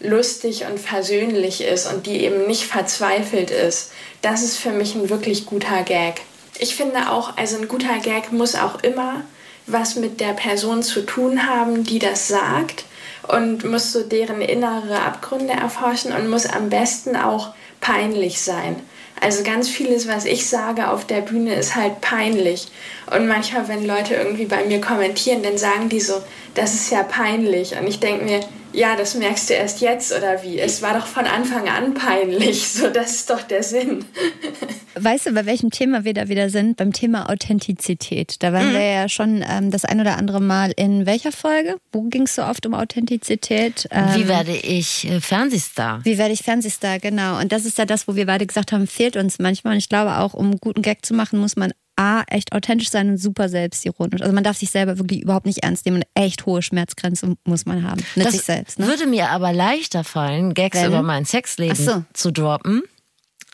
lustig und versöhnlich ist und die eben nicht verzweifelt ist. Das ist für mich ein wirklich guter Gag. Ich finde auch, also ein guter Gag muss auch immer was mit der Person zu tun haben, die das sagt und muss so deren innere Abgründe erforschen und muss am besten auch peinlich sein. Also ganz vieles, was ich sage auf der Bühne, ist halt peinlich. Und manchmal, wenn Leute irgendwie bei mir kommentieren, dann sagen die so, das ist ja peinlich. Und ich denke mir, ja, das merkst du erst jetzt oder wie? Es war doch von Anfang an peinlich. So, das ist doch der Sinn. Weißt du, bei welchem Thema wir da wieder sind? Beim Thema Authentizität. Da waren wir ja schon ähm, das ein oder andere Mal in welcher Folge? Wo ging es so oft um Authentizität? Ähm, Wie werde ich äh, Fernsehstar? Wie werde ich Fernsehstar, genau. Und das ist ja das, wo wir beide gesagt haben, fehlt uns manchmal. Und ich glaube auch, um einen guten Gag zu machen, muss man A, echt authentisch sein und super selbstironisch. Also man darf sich selber wirklich überhaupt nicht ernst nehmen und echt hohe Schmerzgrenze muss man haben. Mit Das sich selbst, ne? würde mir aber leichter fallen, Gags Wenn? über mein Sexleben so. Mhm. zu droppen,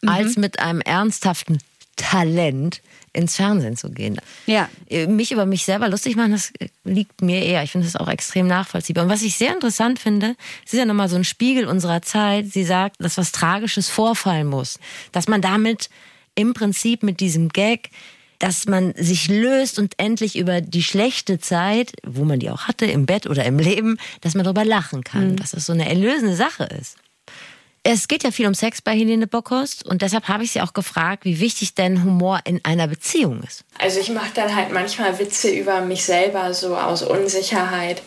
als mit einem ernsthaften Talent ins Fernsehen zu gehen. Ja. Äh, Mich über mich selber lustig machen, das liegt mir eher. Ich finde das auch extrem nachvollziehbar. Und was ich sehr interessant finde, es ist ja nochmal so ein Spiegel unserer Zeit. Sie sagt, dass was Tragisches vorfallen muss. Dass man damit im Prinzip mit diesem Gag dass man sich löst und endlich über die schlechte Zeit, wo man die auch hatte, im Bett oder im Leben, dass man darüber lachen kann, dass das so eine erlösende Sache ist. Es geht ja viel um Sex bei Helene Bockhorst und deshalb habe ich sie auch gefragt, wie wichtig denn Humor in einer Beziehung ist. Also ich mache dann halt manchmal Witze über mich selber, so aus Unsicherheit.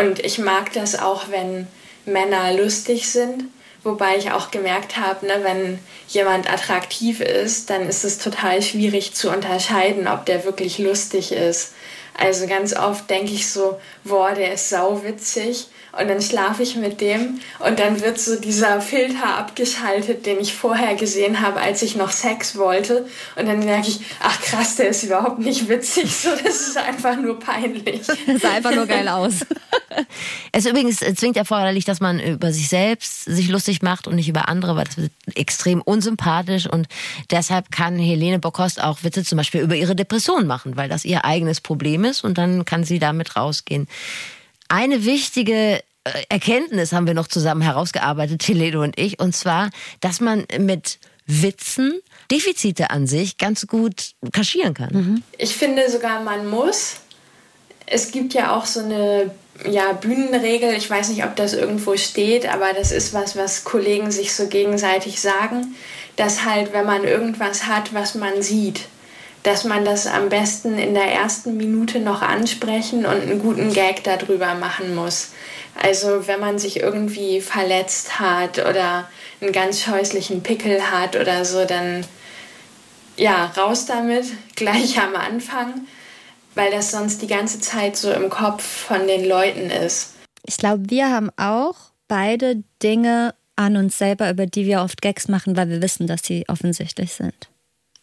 Und ich mag das auch, wenn Männer lustig sind. Wobei ich auch gemerkt habe, ne, wenn jemand attraktiv ist, dann ist es total schwierig zu unterscheiden, ob der wirklich lustig ist. Also ganz oft denke ich so, boah, der ist sauwitzig. Und dann schlafe ich mit dem. Und dann wird so dieser Filter abgeschaltet, den ich vorher gesehen habe, als ich noch Sex wollte. Und dann merke ich, ach krass, der ist überhaupt nicht witzig, so das ist einfach nur peinlich. Das sah einfach nur geil aus. Es ist übrigens zwingend erforderlich, dass man über sich selbst sich lustig macht und nicht über andere, weil das wird extrem unsympathisch. Und deshalb kann Helene Bockhorst auch Witze zum Beispiel über ihre Depression machen, weil das ihr eigenes Problem ist und dann kann sie damit rausgehen. Eine wichtige äh, Erkenntnis haben wir noch zusammen herausgearbeitet, Helene und ich, und zwar, dass man mit Witzen Defizite an sich ganz gut kaschieren kann. Ich finde sogar, man muss. Es gibt ja auch so eine ja, Bühnenregel, ich weiß nicht, ob das irgendwo steht, aber das ist was, was Kollegen sich so gegenseitig sagen, dass halt, wenn man irgendwas hat, was man sieht, dass man das am besten in der ersten Minute noch ansprechen und einen guten Gag darüber machen muss. Also wenn man sich irgendwie verletzt hat oder einen ganz scheußlichen Pickel hat oder so, dann ja, raus damit, gleich am Anfang, weil das sonst die ganze Zeit so im Kopf von den Leuten ist. Ich glaube, wir haben auch beide Dinge an uns selber, über die wir oft Gags machen, weil wir wissen, dass sie offensichtlich sind.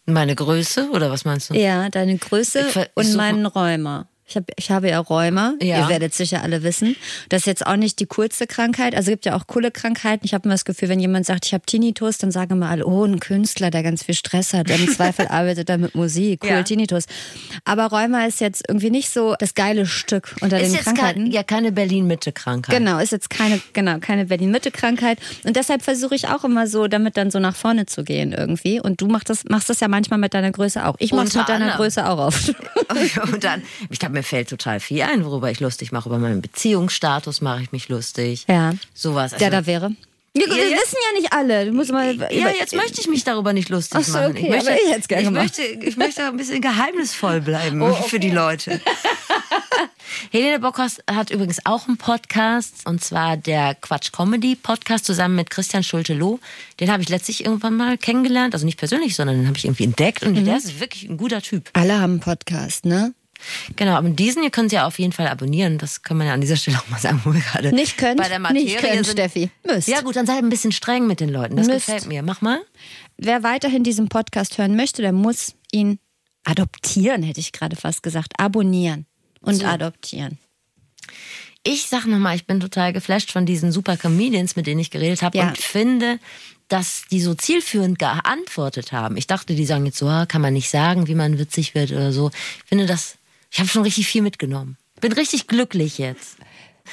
Meine Größe oder was meinst du? Ja, deine Größe und meinen Rheuma. Ich, hab, ich habe ja Rheuma. Ja. Ihr werdet sicher alle wissen. Das ist jetzt auch nicht die coolste Krankheit. Also es gibt ja auch coole Krankheiten. Ich habe immer das Gefühl, wenn jemand sagt, ich habe Tinnitus, dann sagen immer alle, oh, ein Künstler, der ganz viel Stress hat. Im Zweifel arbeitet er mit Musik. Cool, Ja. Tinnitus. Aber Rheuma ist jetzt irgendwie nicht so das geile Stück unter Ist den jetzt Krankheiten. kein, ja keine Berlin-Mitte-Krankheit. Genau, ist jetzt keine, genau, keine Berlin-Mitte-Krankheit. Und deshalb versuche ich auch immer so, damit dann so nach vorne zu gehen irgendwie. Und du machst das, machst das ja manchmal mit deiner Größe auch. Ich mach's Unter mit deiner anderem. Größe auch oft. Und dann, ich glaube, mir fällt total viel ein, worüber ich lustig mache. Über meinen Beziehungsstatus mache ich mich lustig. Ja. Sowas. Also, Der da wäre. Wir, wir jetzt- wissen ja nicht alle. Du musst mal ja, jetzt möchte ich mich darüber nicht lustig Ach so, machen. okay, ich möchte, ich es gerne ich gemacht. möchte, ich möchte ein bisschen geheimnisvoll bleiben Oh, für die Leute. Helene Bockhorst hat übrigens auch einen Podcast und zwar der Quatsch Comedy Podcast zusammen mit Christian Schulte-Loh. Den habe ich letztlich irgendwann mal kennengelernt, also nicht persönlich, sondern den habe ich irgendwie entdeckt und Mhm. der ist wirklich ein guter Typ. Alle haben einen Podcast, ne? Genau, aber diesen hier können Sie ja auf jeden Fall abonnieren. Das können wir ja an dieser Stelle auch mal sagen, wo wir gerade Nicht könnt, bei der Materie nicht könnt, sind. Steffi. Müsst. Ja gut, dann sei ein bisschen streng mit den Leuten. Das Müsst. gefällt mir. Mach mal. Wer weiterhin diesen Podcast hören möchte, der muss ihn adoptieren, hätte ich gerade fast gesagt. Abonnieren und adoptieren. Ich sag nochmal, ich bin total geflasht von diesen super Comedians, mit denen ich geredet habe Ja. und finde, dass die so zielführend geantwortet haben. Ich dachte, die sagen jetzt so, ah, kann man nicht sagen, wie man witzig wird oder so. Ich finde das, ich habe schon richtig viel mitgenommen. Bin richtig glücklich jetzt.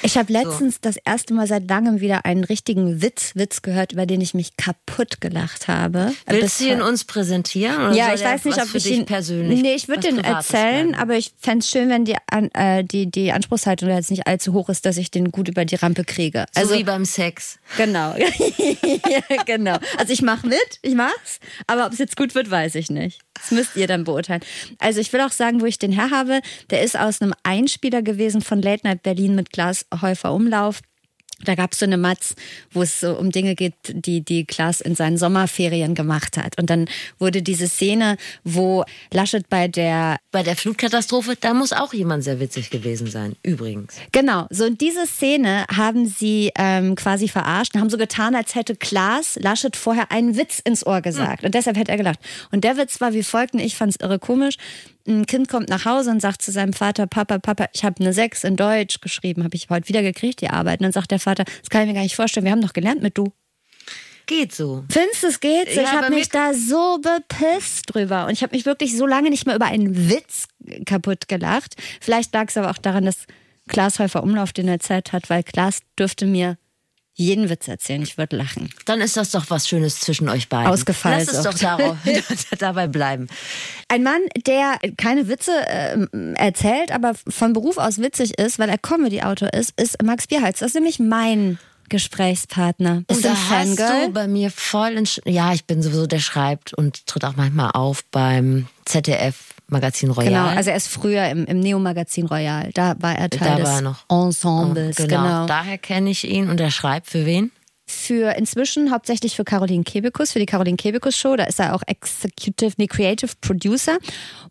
Ich habe letztens das erste Mal seit langem wieder einen richtigen Witz, Witz gehört, über den ich mich kaputt gelacht habe. Willst du ihn uns präsentieren? Ja, ich weiß nicht, ob ich ihn persönlich. Nee, ich würde den Privates erzählen, bleiben? aber ich fände es schön, wenn die, äh, die, die Anspruchshaltung jetzt nicht allzu hoch ist, dass ich den gut über die Rampe kriege. so Also wie beim Sex. genau. ja, genau. Also ich mache mit, ich mach's, aber ob es jetzt gut wird, weiß ich nicht. Das müsst ihr dann beurteilen. Also ich will auch sagen, wo ich den her habe, der ist aus einem Einspieler gewesen von Late Night Berlin mit Klaas Häufer Umlauf. Da gab es so eine Matz, wo es so um Dinge geht, die, die Klaas in seinen Sommerferien gemacht hat. Und dann wurde diese Szene, wo Laschet bei der Bei der Flutkatastrophe, da muss auch jemand sehr witzig gewesen sein. Übrigens. Genau, so in diese Szene haben sie ähm, quasi verarscht und haben so getan, als hätte Klaas Laschet vorher einen Witz ins Ohr gesagt. Und deshalb hätte er gelacht. Und der Witz war wie folgt, und ich fand es irre komisch. Ein Kind kommt nach Hause und sagt zu seinem Vater, Papa, Papa, ich habe eine 6 in Deutsch geschrieben, habe ich heute wieder gekriegt, die Arbeit. Und dann sagt der Vater, das kann ich mir gar nicht vorstellen, wir haben doch gelernt mit du. Geht so. Findest du, es geht? so? Ja, ich habe mich da so bepisst drüber. Und ich habe mich wirklich so lange nicht mehr über einen Witz kaputt gelacht. Vielleicht lag es aber auch daran, dass Klaas Häufer Umlauf den erzählt hat, weil Klaas dürfte mir jeden Witz erzählen. Ich würde lachen. Dann ist das doch was Schönes zwischen euch beiden. Ausgefallen Lass es doch darauf, dabei bleiben. Ein Mann, der keine Witze äh, erzählt, aber von Beruf aus witzig ist, weil er Comedy-Autor ist, ist Max Bierhals. Das ist nämlich mein Gesprächspartner. Ist ein hast Fangirl. du bei mir voll ja, ich bin sowieso, der schreibt und tritt auch manchmal auf beim ZDF Magazin Royal. Genau, also er ist früher im, im Neo-Magazin Royal. Da war er Teil Da des war er noch. Ensembles. genau. genau. Daher kenne ich ihn und er schreibt für wen? für inzwischen hauptsächlich für Caroline Kebekus, für die Caroline Kebekus Show. Da ist er auch Executive, nee, Creative Producer.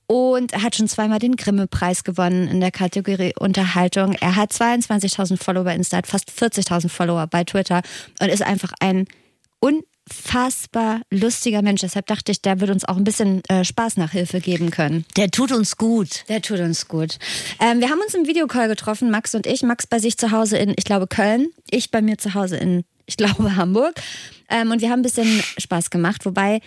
Und er hat schon zweimal den Grimme-Preis gewonnen in der Kategorie Unterhaltung. Er hat 22.000 Follower bei Insta, hat fast 40.000 Follower bei Twitter und ist einfach ein unfassbar lustiger Mensch. Deshalb dachte ich, der wird uns auch ein bisschen äh, Spaßnachhilfe geben können. Der tut uns gut. Der tut uns gut. Ähm, wir haben uns im Videocall getroffen, Max und ich. Max bei sich zu Hause in, ich glaube, Köln. Ich bei mir zu Hause in, ich glaube, Hamburg. Ähm, und wir haben ein bisschen Spaß gemacht, wobei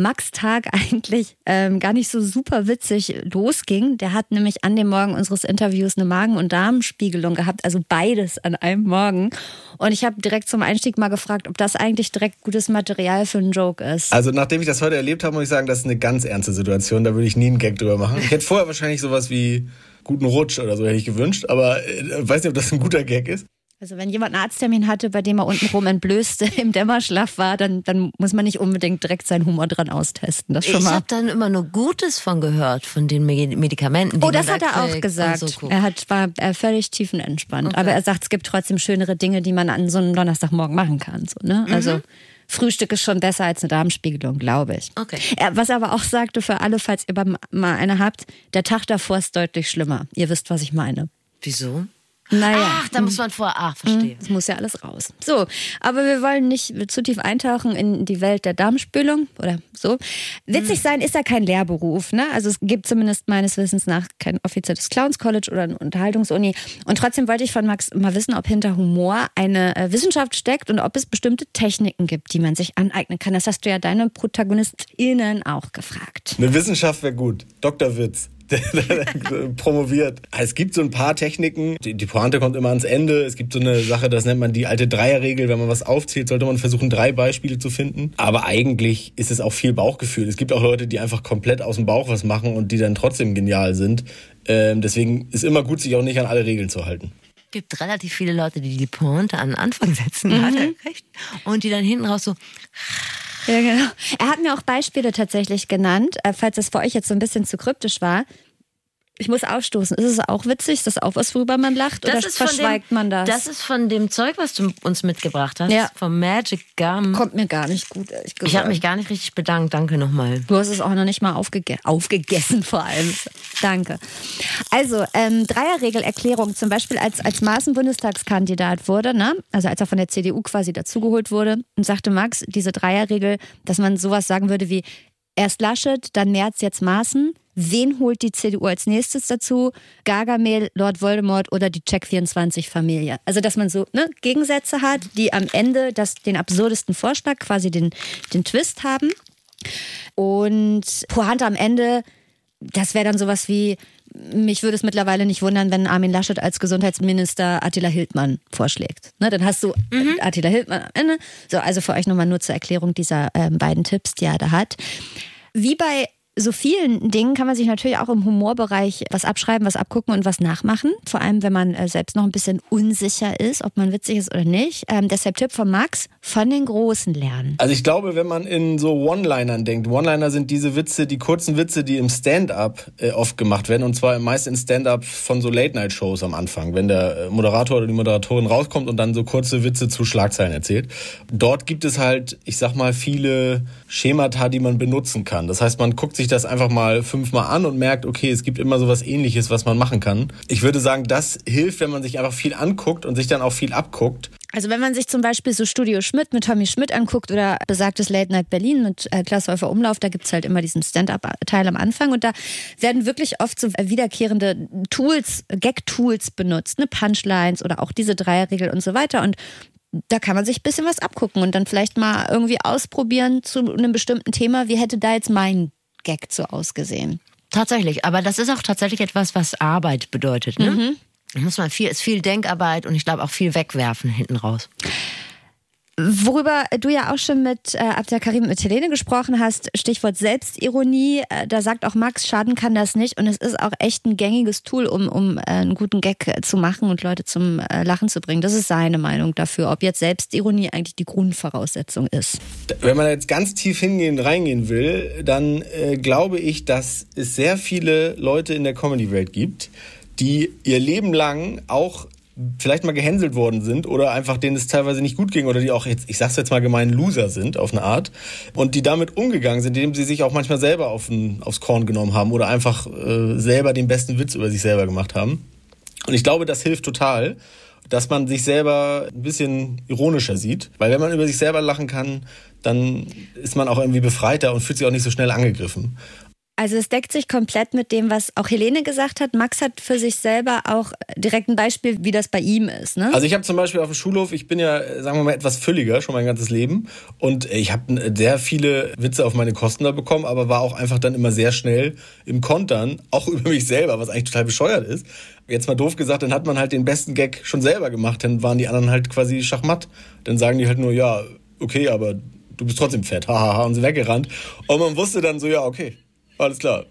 Max Tag eigentlich ähm, gar nicht so super witzig losging. Der hat nämlich an dem Morgen unseres Interviews eine Magen- und Darmspiegelung gehabt, also beides an einem Morgen. Und ich habe direkt zum Einstieg mal gefragt, ob das eigentlich direkt gutes Material für einen Joke ist. Also nachdem ich das heute erlebt habe, muss ich sagen, das ist eine ganz ernste Situation. Da würde ich nie einen Gag drüber machen. Ich hätte vorher wahrscheinlich sowas wie guten Rutsch oder so hätte ich gewünscht, aber äh, weiß nicht, ob das ein guter Gag ist. Also wenn jemand einen Arzttermin hatte, bei dem er untenrum entblößte im Dämmerschlaf war, dann, dann muss man nicht unbedingt direkt seinen Humor dran austesten. Das schon Ich habe dann immer nur Gutes von gehört, von den Me- Medikamenten. Die Oh, das man hat da er auch gesagt. So. er hat, war äh, völlig tiefenentspannt. Okay. Aber er sagt, es gibt trotzdem schönere Dinge, die man an so einem Donnerstagmorgen machen kann. So, ne? Mhm. Also Frühstück ist schon besser als eine Darmspiegelung, glaube ich. Okay. Er, was er aber auch sagte für alle, falls ihr mal eine habt, der Tag davor ist deutlich schlimmer. Ihr wisst, was ich meine. Wieso? Naja. Ach, da muss man vorher. Ach, verstehe. Das muss ja alles raus. So, aber wir wollen nicht zu tief eintauchen in die Welt der Darmspülung oder so. Witzig sein ist ja kein Lehrberuf, ne? Also es gibt zumindest meines Wissens nach kein offizielles Clowns College oder eine Unterhaltungsuni. Und trotzdem wollte ich von Max mal wissen, ob hinter Humor eine äh, Wissenschaft steckt und ob es bestimmte Techniken gibt, die man sich aneignen kann. Das hast du ja deine ProtagonistInnen auch gefragt. Eine Wissenschaft wäre gut. Dr. Witz. Der promoviert. Es gibt so ein paar Techniken. Die, die Pointe kommt immer ans Ende. Es gibt so eine Sache, das nennt man die alte Dreierregel. Wenn man was aufzählt, sollte man versuchen, drei Beispiele zu finden. Aber eigentlich ist es auch viel Bauchgefühl. Es gibt auch Leute, die einfach komplett aus dem Bauch was machen und die dann trotzdem genial sind. Ähm, deswegen ist immer gut, sich auch nicht an alle Regeln zu halten. Es gibt relativ viele Leute, die die Pointe an den Anfang setzen. Hat er recht. Und die dann hinten raus so. Ja, genau. Er hat mir auch Beispiele tatsächlich genannt, äh, falls das für euch jetzt so ein bisschen zu kryptisch war. Ich muss aufstoßen. Ist es auch witzig? Ist das auch was, worüber man lacht? oder von verschweigt dem, man das? Das ist von dem Zeug, was du uns mitgebracht hast. Ja. Vom Magic Gum. kommt mir gar nicht gut, ehrlich gesagt. Ich habe mich gar nicht richtig bedankt. Danke nochmal. Du hast es auch noch nicht mal aufgege aufgegessen, vor allem. Danke. Also, ähm, Dreierregelerklärung, zum Beispiel als, als Maaßen Bundestagskandidat wurde, ne? also als er von der CDU quasi dazugeholt wurde, und sagte Max, diese Dreierregel, dass man sowas sagen würde wie erst Laschet, dann Merz, jetzt Maaßen. Wen holt die CDU als nächstes dazu? Gargamel, Lord Voldemort oder die Check24-Familie? Also, dass man so ne, Gegensätze hat, die am Ende das, den absurdesten Vorschlag, quasi den, den Twist haben. Und Pointe am Ende, das wäre dann sowas wie, mich würde es mittlerweile nicht wundern, wenn Armin Laschet als Gesundheitsminister Attila Hildmann vorschlägt. Ne, dann hast du Attila Hildmann am Ende. So, also für euch nochmal nur zur Erklärung dieser ähm, beiden Tipps, die er da hat. Wie bei so vielen Dingen kann man sich natürlich auch im Humorbereich was abschreiben, was abgucken und was nachmachen. Vor allem, wenn man äh, selbst noch ein bisschen unsicher ist, ob man witzig ist oder nicht. Ähm, deshalb Tipp von Max, von den Großen lernen. Also ich glaube, wenn man in so One-Linern denkt, One-Liner sind diese Witze, die kurzen Witze, die im Stand-up äh, oft gemacht werden und zwar meist in Stand-up von so Late-Night-Shows am Anfang, wenn der äh, Moderator oder die Moderatorin rauskommt und dann so kurze Witze zu Schlagzeilen erzählt. Dort gibt es halt, ich sag mal, viele Schemata, die man benutzen kann. Das heißt, man guckt sich das einfach mal fünfmal an und merkt, okay, es gibt immer so was ähnliches, was man machen kann. Ich würde sagen, das hilft, wenn man sich einfach viel anguckt und sich dann auch viel abguckt. Also wenn man sich zum Beispiel so Studio Schmidt mit Tommy Schmidt anguckt oder besagtes Late Night Berlin mit äh, Klaas Häufer Umlauf, da gibt's halt immer diesen Stand-up-Teil am Anfang und da werden wirklich oft so wiederkehrende Tools, Gag-Tools benutzt, ne Punchlines oder auch diese Dreierregel und so weiter und da kann man sich ein bisschen was abgucken und dann vielleicht mal irgendwie ausprobieren zu einem bestimmten Thema. Wie hätte da jetzt mein Gag so ausgesehen? Tatsächlich, aber das ist auch tatsächlich etwas, was Arbeit bedeutet. Ne? Da muss man viel, ist viel Denkarbeit und ich glaube auch viel wegwerfen hinten raus. Worüber du ja auch schon mit äh, Abdel Karim mit Helene gesprochen hast, Stichwort Selbstironie, äh, da sagt auch Max, schaden kann das nicht und es ist auch echt ein gängiges Tool, um, um äh, einen guten Gag äh, zu machen und Leute zum äh, Lachen zu bringen. Das ist seine Meinung dafür, ob jetzt Selbstironie eigentlich die Grundvoraussetzung ist. Wenn man jetzt ganz tief hingehen, reingehen will, dann äh, glaube ich, dass es sehr viele Leute in der Comedy-Welt gibt, die ihr Leben lang auch vielleicht mal gehänselt worden sind oder einfach denen es teilweise nicht gut ging oder die auch jetzt, ich sag's jetzt mal gemein, Loser sind auf eine Art und die damit umgegangen sind, indem sie sich auch manchmal selber auf ein, aufs Korn genommen haben oder einfach äh, selber den besten Witz über sich selber gemacht haben. Und ich glaube, das hilft total, dass man sich selber ein bisschen ironischer sieht, weil wenn man über sich selber lachen kann, dann ist man auch irgendwie befreiter und fühlt sich auch nicht so schnell angegriffen. Also es deckt sich komplett mit dem, was auch Helene gesagt hat. Max hat für sich selber auch direkt ein Beispiel, wie das bei ihm ist. Ne? Also ich habe zum Beispiel auf dem Schulhof, ich bin ja, sagen wir mal, etwas fülliger schon mein ganzes Leben. Und ich habe sehr viele Witze auf meine Kosten da bekommen, aber war auch einfach dann immer sehr schnell im Kontern, auch über mich selber, was eigentlich total bescheuert ist. Jetzt mal doof gesagt, dann hat man halt den besten Gag schon selber gemacht, dann waren die anderen halt quasi Schachmatt. Dann sagen die halt nur, ja, okay, aber du bist trotzdem fett, hahaha, und sind weggerannt. Und man wusste dann so, ja, okay, alles klar.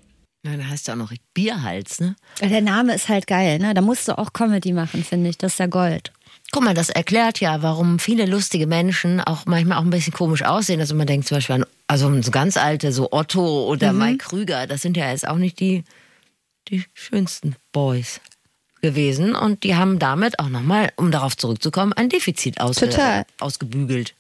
Ja, da heißt ja auch noch Bierhals, ne? Der Name ist halt geil, ne? Da musst du auch Comedy machen, finde ich. Das ist ja Gold. Guck mal, das erklärt ja, warum viele lustige Menschen auch manchmal auch ein bisschen komisch aussehen. Also man denkt zum Beispiel an, also so ganz alte, so Otto oder mhm. Mike Krüger, das sind ja jetzt auch nicht die, die schönsten Boys gewesen. Und die haben damit auch nochmal, um darauf zurückzukommen, ein Defizit ausge ausgebügelt.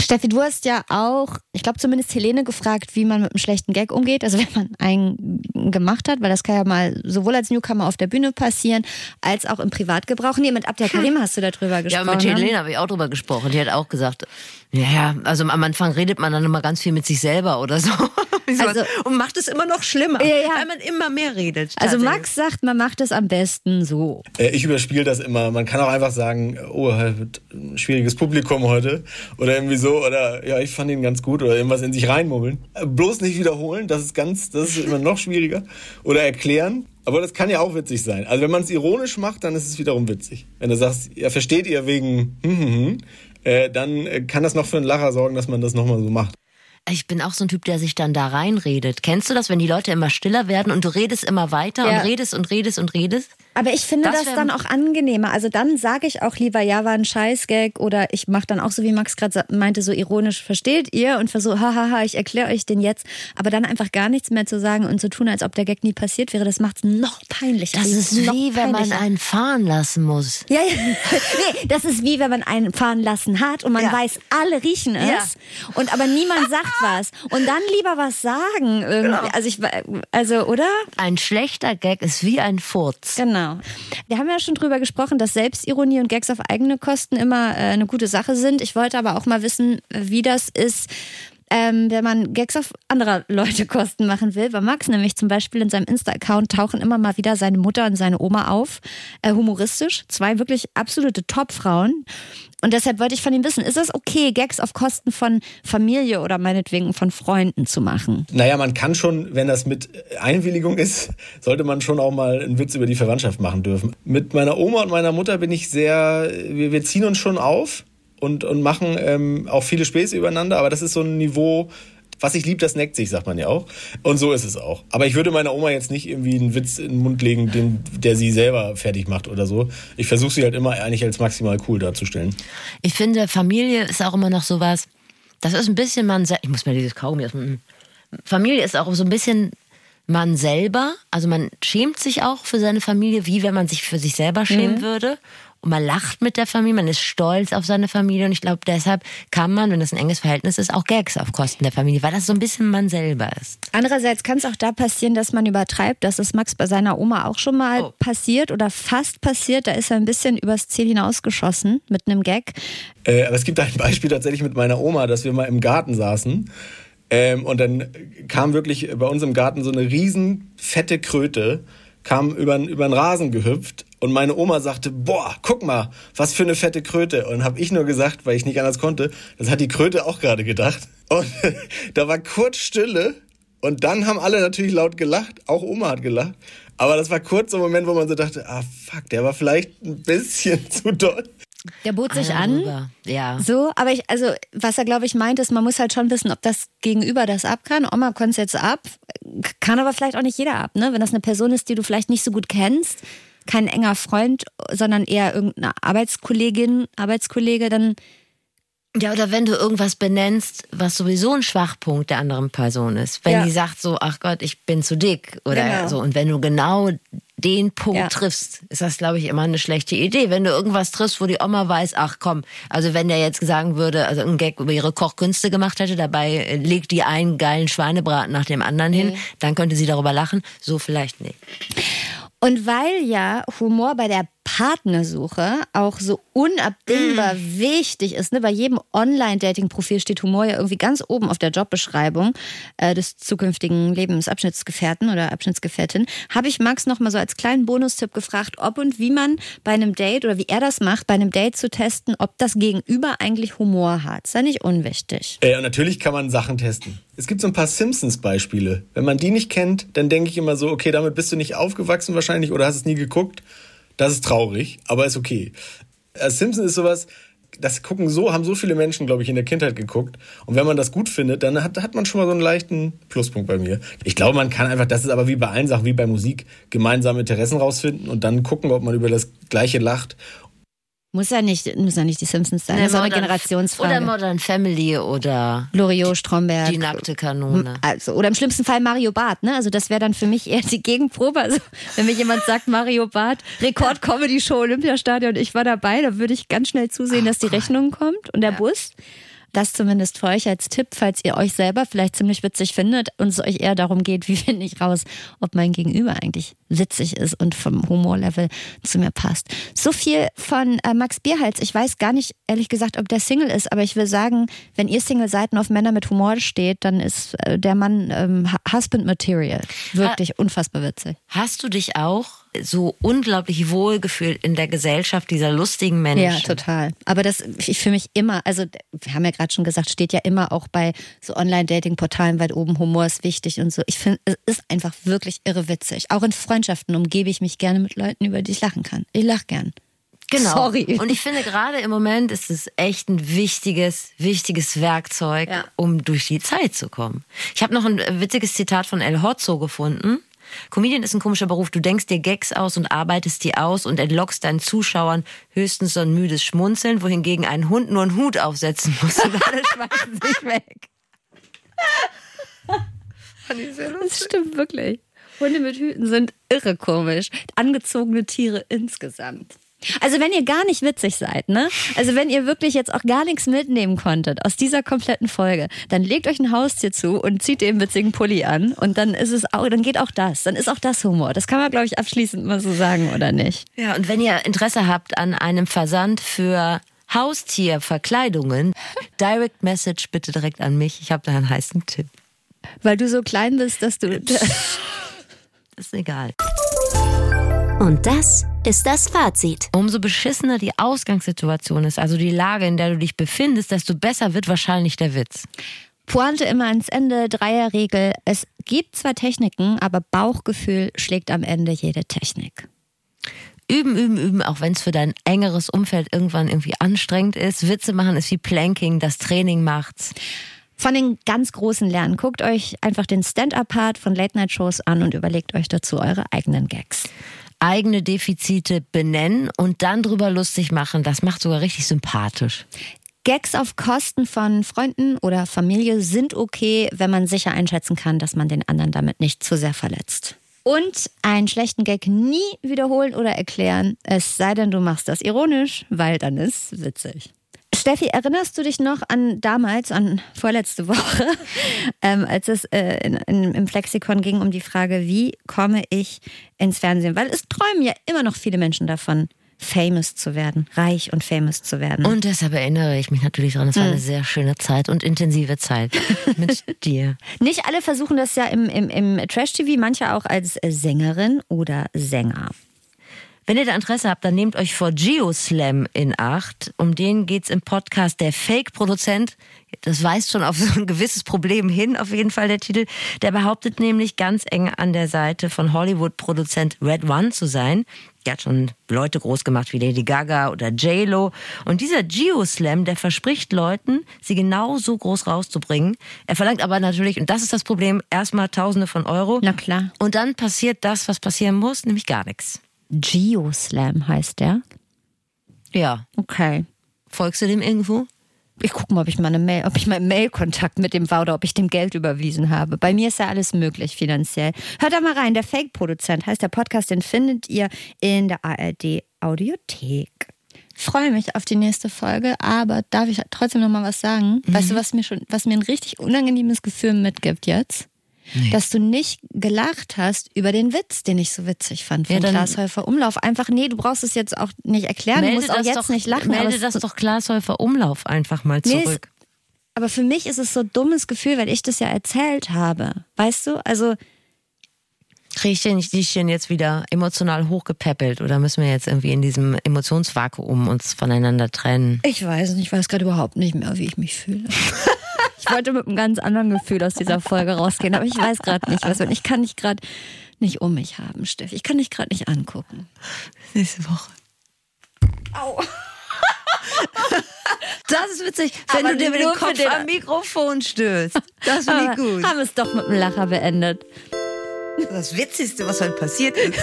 Steffi, du hast ja auch, ich glaube zumindest Helene gefragt, wie man mit einem schlechten Gag umgeht. Also wenn man einen gemacht hat, weil das kann ja mal sowohl als Newcomer auf der Bühne passieren, als auch im Privatgebrauch. Nee, mit Abdel Karim hast du darüber gesprochen. Ja, mit ne? Helene habe ich auch drüber gesprochen. Die hat auch gesagt, ja, also am Anfang redet man dann immer ganz viel mit sich selber oder so. Also, und macht es immer noch schlimmer, ja, ja. weil man immer mehr redet. Also Max sagt, man macht es am besten so. Äh, ich überspiele das immer. Man kann auch einfach sagen, oh, halt schwieriges Publikum heute oder irgendwie so oder ja, ich fand ihn ganz gut oder irgendwas in sich reinmummeln. Äh, bloß nicht wiederholen, das ist ganz, das ist immer noch schwieriger. Oder erklären. Aber das kann ja auch witzig sein. Also wenn man es ironisch macht, dann ist es wiederum witzig. Wenn du sagst, ja, versteht ihr wegen, hm, hm, hm, äh, dann kann das noch für einen Lacher sorgen, dass man das nochmal so macht. Ich bin auch so ein Typ, der sich dann da reinredet. Kennst du das, wenn die Leute immer stiller werden und du redest immer weiter ja. und redest und redest und redest? Aber ich finde das, das dann auch angenehmer. Also dann sage ich auch lieber, ja, war ein Scheißgag oder ich mache dann auch so, wie Max gerade meinte, so ironisch, versteht ihr? Und versuche, hahaha, ich erkläre euch den jetzt. Aber dann einfach gar nichts mehr zu sagen und zu tun, als ob der Gag nie passiert wäre, das macht es noch peinlicher. Das ist wie, wenn man einen fahren lassen muss. Ja, ja. nee, das ist wie, wenn man einen fahren lassen hat und man ja. weiß, alle riechen es. Ja. Und aber niemand sagt was. Und dann lieber was sagen. Irgendwie. Genau. Also ich, also, oder? Ein schlechter Gag ist wie ein Furz. Genau. Genau. Wir haben ja schon drüber gesprochen, dass Selbstironie und Gags auf eigene Kosten immer äh, eine gute Sache sind. Ich wollte aber auch mal wissen, wie das ist, ähm, wenn man Gags auf anderer Leute Kosten machen will. Bei Max nämlich zum Beispiel in seinem Insta-Account tauchen immer mal wieder seine Mutter und seine Oma auf, äh, humoristisch. Zwei wirklich absolute Top-Frauen. Und deshalb wollte ich von ihm wissen, ist es okay, Gags auf Kosten von Familie oder meinetwegen von Freunden zu machen? Naja, man kann schon, wenn das mit Einwilligung ist, sollte man schon auch mal einen Witz über die Verwandtschaft machen dürfen. Mit meiner Oma und meiner Mutter bin ich sehr, wir, wir ziehen uns schon auf und, und machen ähm, auch viele Späße übereinander, aber das ist so ein Niveau, was ich lieb, das neckt sich, sagt man ja auch. Und so ist es auch. Aber ich würde meiner Oma jetzt nicht irgendwie einen Witz in den Mund legen, den, der sie selber fertig macht oder so. Ich versuche sie halt immer eigentlich als maximal cool darzustellen. Ich finde, Familie ist auch immer noch sowas, das ist ein bisschen man, ich muss mir dieses Kaugummi aus Familie ist auch so ein bisschen man selber, also man schämt sich auch für seine Familie, wie wenn man sich für sich selber schämen mhm. würde und man lacht mit der Familie, man ist stolz auf seine Familie und ich glaube, deshalb kann man, wenn das ein enges Verhältnis ist, auch Gags auf Kosten der Familie, weil das so ein bisschen man selber ist. Andererseits kann es auch da passieren, dass man übertreibt. Das ist Max bei seiner Oma auch schon mal oh. passiert oder fast passiert. Da ist er ein bisschen übers Ziel hinausgeschossen mit einem Gag. Äh, aber es gibt ein Beispiel tatsächlich mit meiner Oma, dass wir mal im Garten saßen. Ähm, und dann kam wirklich bei uns im Garten so eine riesen fette Kröte, kam über, über den Rasen gehüpft und meine Oma sagte, boah, guck mal, was für eine fette Kröte. Und habe ich nur gesagt, weil ich nicht anders konnte, das hat die Kröte auch gerade gedacht. Und da war kurz Stille und dann haben alle natürlich laut gelacht, auch Oma hat gelacht. Aber das war kurz so ein Moment, wo man so dachte, ah fuck, der war vielleicht ein bisschen zu doll. Der bot sich an. Ja. So, aber ich, also, was er, glaube ich, meint, ist, man muss halt schon wissen, ob das Gegenüber das ab kann. Oma konnte es jetzt ab, kann aber vielleicht auch nicht jeder ab, ne? Wenn das eine Person ist, die du vielleicht nicht so gut kennst, kein enger Freund, sondern eher irgendeine Arbeitskollegin, Arbeitskollege, dann. Ja, oder wenn du irgendwas benennst, was sowieso ein Schwachpunkt der anderen Person ist. Wenn ja. die sagt so, ach Gott, ich bin zu dick oder genau. so. Und wenn du genau den Punkt Ja. triffst, ist das, glaube ich, immer eine schlechte Idee. Wenn du irgendwas triffst, wo die Oma weiß, ach komm, also wenn der jetzt sagen würde, also ein Gag über ihre Kochkünste gemacht hätte, dabei legt die einen geilen Schweinebraten nach dem anderen hin, dann könnte sie darüber lachen. So vielleicht nicht. Und weil ja Humor bei der Partnersuche auch so unabdingbar wichtig ist, ne? bei jedem Online-Dating-Profil steht Humor ja irgendwie ganz oben auf der Jobbeschreibung äh, des zukünftigen Lebensabschnittsgefährten oder Abschnittsgefährtin, habe ich Max noch mal so als kleinen Bonustipp gefragt, ob und wie man bei einem Date oder wie er das macht, bei einem Date zu testen, ob das Gegenüber eigentlich Humor hat. Ist ja nicht unwichtig. Äh, und natürlich kann man Sachen testen. Es gibt so ein paar Simpsons-Beispiele. Wenn man die nicht kennt, dann denke ich immer so, okay, damit bist du nicht aufgewachsen wahrscheinlich oder hast es nie geguckt. Das ist traurig, aber ist okay. Äh, Simpsons ist sowas, das gucken so, haben so viele Menschen, glaube ich, in der Kindheit geguckt. Und wenn man das gut findet, dann hat, hat man schon mal so einen leichten Pluspunkt bei mir. Ich glaube, man kann einfach, das ist aber wie bei allen Sachen, wie bei Musik, gemeinsame Interessen rausfinden und dann gucken, ob man über das Gleiche lacht. Muss ja nicht, muss ja nicht die Simpsons sein. das ist auch eine Generationsfrage. Oder Modern Family oder Loriot, Stromberg. die nackte Kanone. Also, oder im schlimmsten Fall Mario Barth, ne? Also das wäre dann für mich eher die Gegenprobe. Also wenn mir jemand sagt, Mario Barth, Rekord-Comedy-Show, Olympiastadion, ich war dabei, da würde ich ganz schnell zusehen, dass die Rechnung kommt und der Bus. Das zumindest für euch als Tipp, falls ihr euch selber vielleicht ziemlich witzig findet und es euch eher darum geht, wie finde ich raus, ob mein Gegenüber eigentlich witzig ist und vom Humorlevel zu mir passt. So viel von äh, Max Bierhals. Ich weiß gar nicht, ehrlich gesagt, ob der Single ist, aber ich will sagen, wenn ihr Single seid und auf Männer mit Humor steht, dann ist äh, der Mann ähm, Hu- Husband Material. Wirklich unfassbar witzig. Hast du dich auch so unglaublich wohl gefühlt in der Gesellschaft dieser lustigen Menschen? Ja, total. Aber das ich für mich immer, also wir haben ja gerade schon gesagt, steht ja immer auch bei so Online-Dating-Portalen weit oben, Humor ist wichtig und so. Ich finde, es ist einfach wirklich irre witzig. Auch in Freundschaften umgebe ich mich gerne mit Leuten, über die ich lachen kann. Ich lache gern. Genau. Sorry. Und ich finde gerade im Moment ist es echt ein wichtiges, wichtiges Werkzeug, Ja. um durch die Zeit zu kommen. Ich habe noch ein witziges Zitat von El Hotzo gefunden. Comedian ist ein komischer Beruf. Du denkst dir Gags aus und arbeitest die aus und entlockst deinen Zuschauern höchstens so ein müdes Schmunzeln, wohingegen ein Hund nur einen Hut aufsetzen muss und alle schmeißen sich weg. Das stimmt wirklich. Hunde mit Hüten sind irre komisch. Angezogene Tiere insgesamt. Also wenn ihr gar nicht witzig seid, ne? Also wenn ihr wirklich jetzt auch gar nichts mitnehmen konntet aus dieser kompletten Folge, dann legt euch ein Haustier zu und zieht den witzigen Pulli an und dann ist es auch, dann geht auch das, dann ist auch das Humor. Das kann man glaube ich abschließend mal so sagen oder nicht? Ja, und wenn ihr Interesse habt an einem Versand für Haustierverkleidungen, Direct Message bitte direkt an mich. Ich habe da einen heißen Tipp. Weil du so klein bist, dass du Ist egal. Und das ist das Fazit. Umso beschissener die Ausgangssituation ist, also die Lage, in der du dich befindest, desto besser wird wahrscheinlich der Witz. Pointe immer ans Ende, Dreierregel. Es gibt zwar Techniken, aber Bauchgefühl schlägt am Ende jede Technik. Üben, üben, üben, auch wenn es für dein engeres Umfeld irgendwann irgendwie anstrengend ist. Witze machen ist wie Planking, das Training macht's. Von den ganz großen lernen. Guckt euch einfach den Stand-Up-Part von Late-Night-Shows an und überlegt euch dazu eure eigenen Gags. Eigene Defizite benennen und dann drüber lustig machen, das macht sogar richtig sympathisch. Gags auf Kosten von Freunden oder Familie sind okay, wenn man sicher einschätzen kann, dass man den anderen damit nicht zu sehr verletzt. Und einen schlechten Gag nie wiederholen oder erklären, es sei denn, du machst das ironisch, weil dann ist witzig. Steffi, erinnerst du dich noch an damals, an vorletzte Woche, ähm, als es äh, in, in, im Flexikon ging um die Frage, wie komme ich ins Fernsehen? Weil es träumen ja immer noch viele Menschen davon, famous zu werden, reich und famous zu werden. Und deshalb erinnere ich mich natürlich daran, es war eine sehr schöne Zeit und intensive Zeit mit dir. Nicht alle versuchen das ja im, im, im Trash-TV, manche auch als Sängerin oder Sänger. Wenn ihr da Interesse habt, dann nehmt euch vor Geoslam in Acht. Um den geht's im Podcast Der Fake-Produzent. Das weist schon auf so ein gewisses Problem hin, auf jeden Fall der Titel. Der behauptet nämlich ganz eng an der Seite von Hollywood-Produzent Red One zu sein. Der hat schon Leute groß gemacht wie Lady Gaga oder J-Lo. Und dieser Geoslam, der verspricht Leuten, sie genau so groß rauszubringen. Er verlangt aber natürlich, und das ist das Problem, erstmal Tausende von Euro. Na klar. Und dann passiert das, was passieren muss, nämlich gar nichts. Geoslam heißt der. Ja. Okay. Folgst du dem irgendwo? ich gucke mal, ob ich meine Mail, ob ich meinen Mailkontakt mit dem war oder ob ich dem Geld überwiesen habe. Bei mir ist ja alles möglich finanziell. Hört da mal rein. Der Fake-Produzent heißt der Podcast, den findet ihr in der ARD Audiothek. Ich freue mich auf die nächste Folge, aber darf ich trotzdem noch mal was sagen? Weißt du, was mir schon, was mir ein richtig unangenehmes Gefühl mitgibt jetzt? Dass du nicht gelacht hast über den Witz, den ich so witzig fand von Ja, Glashäufer Umlauf. Einfach, nee, du brauchst es jetzt auch nicht erklären, du musst auch jetzt doch, nicht lachen. Melde das ist- doch Glashäufer Umlauf einfach mal Nee, es- zurück. Aber für mich ist es so ein dummes Gefühl, weil ich das ja erzählt habe. Weißt du? Also, Kriege ich denn, die denn jetzt wieder emotional hochgepäppelt oder müssen wir jetzt irgendwie in diesem Emotionsvakuum uns voneinander trennen? ich weiß nicht, ich weiß gerade überhaupt nicht mehr, wie ich mich fühle. ich wollte mit einem ganz anderen Gefühl aus dieser Folge rausgehen, aber ich weiß gerade nicht, was. Und ich kann dich gerade nicht um mich haben, Steffi. Ich kann dich gerade nicht angucken. Nächste Woche. Au. Das ist witzig, wenn Aber du dir mit dem Kopf am Mikrofon stößt. Das finde ich gut. Haben wir es doch mit einem Lacher beendet. Das Witzigste, was heute passiert ist.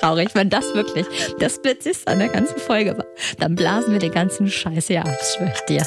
Traurig, wenn das wirklich das Witzigste an der ganzen Folge war. Dann blasen wir den ganzen Scheiß hier ab, das schwör ich dir.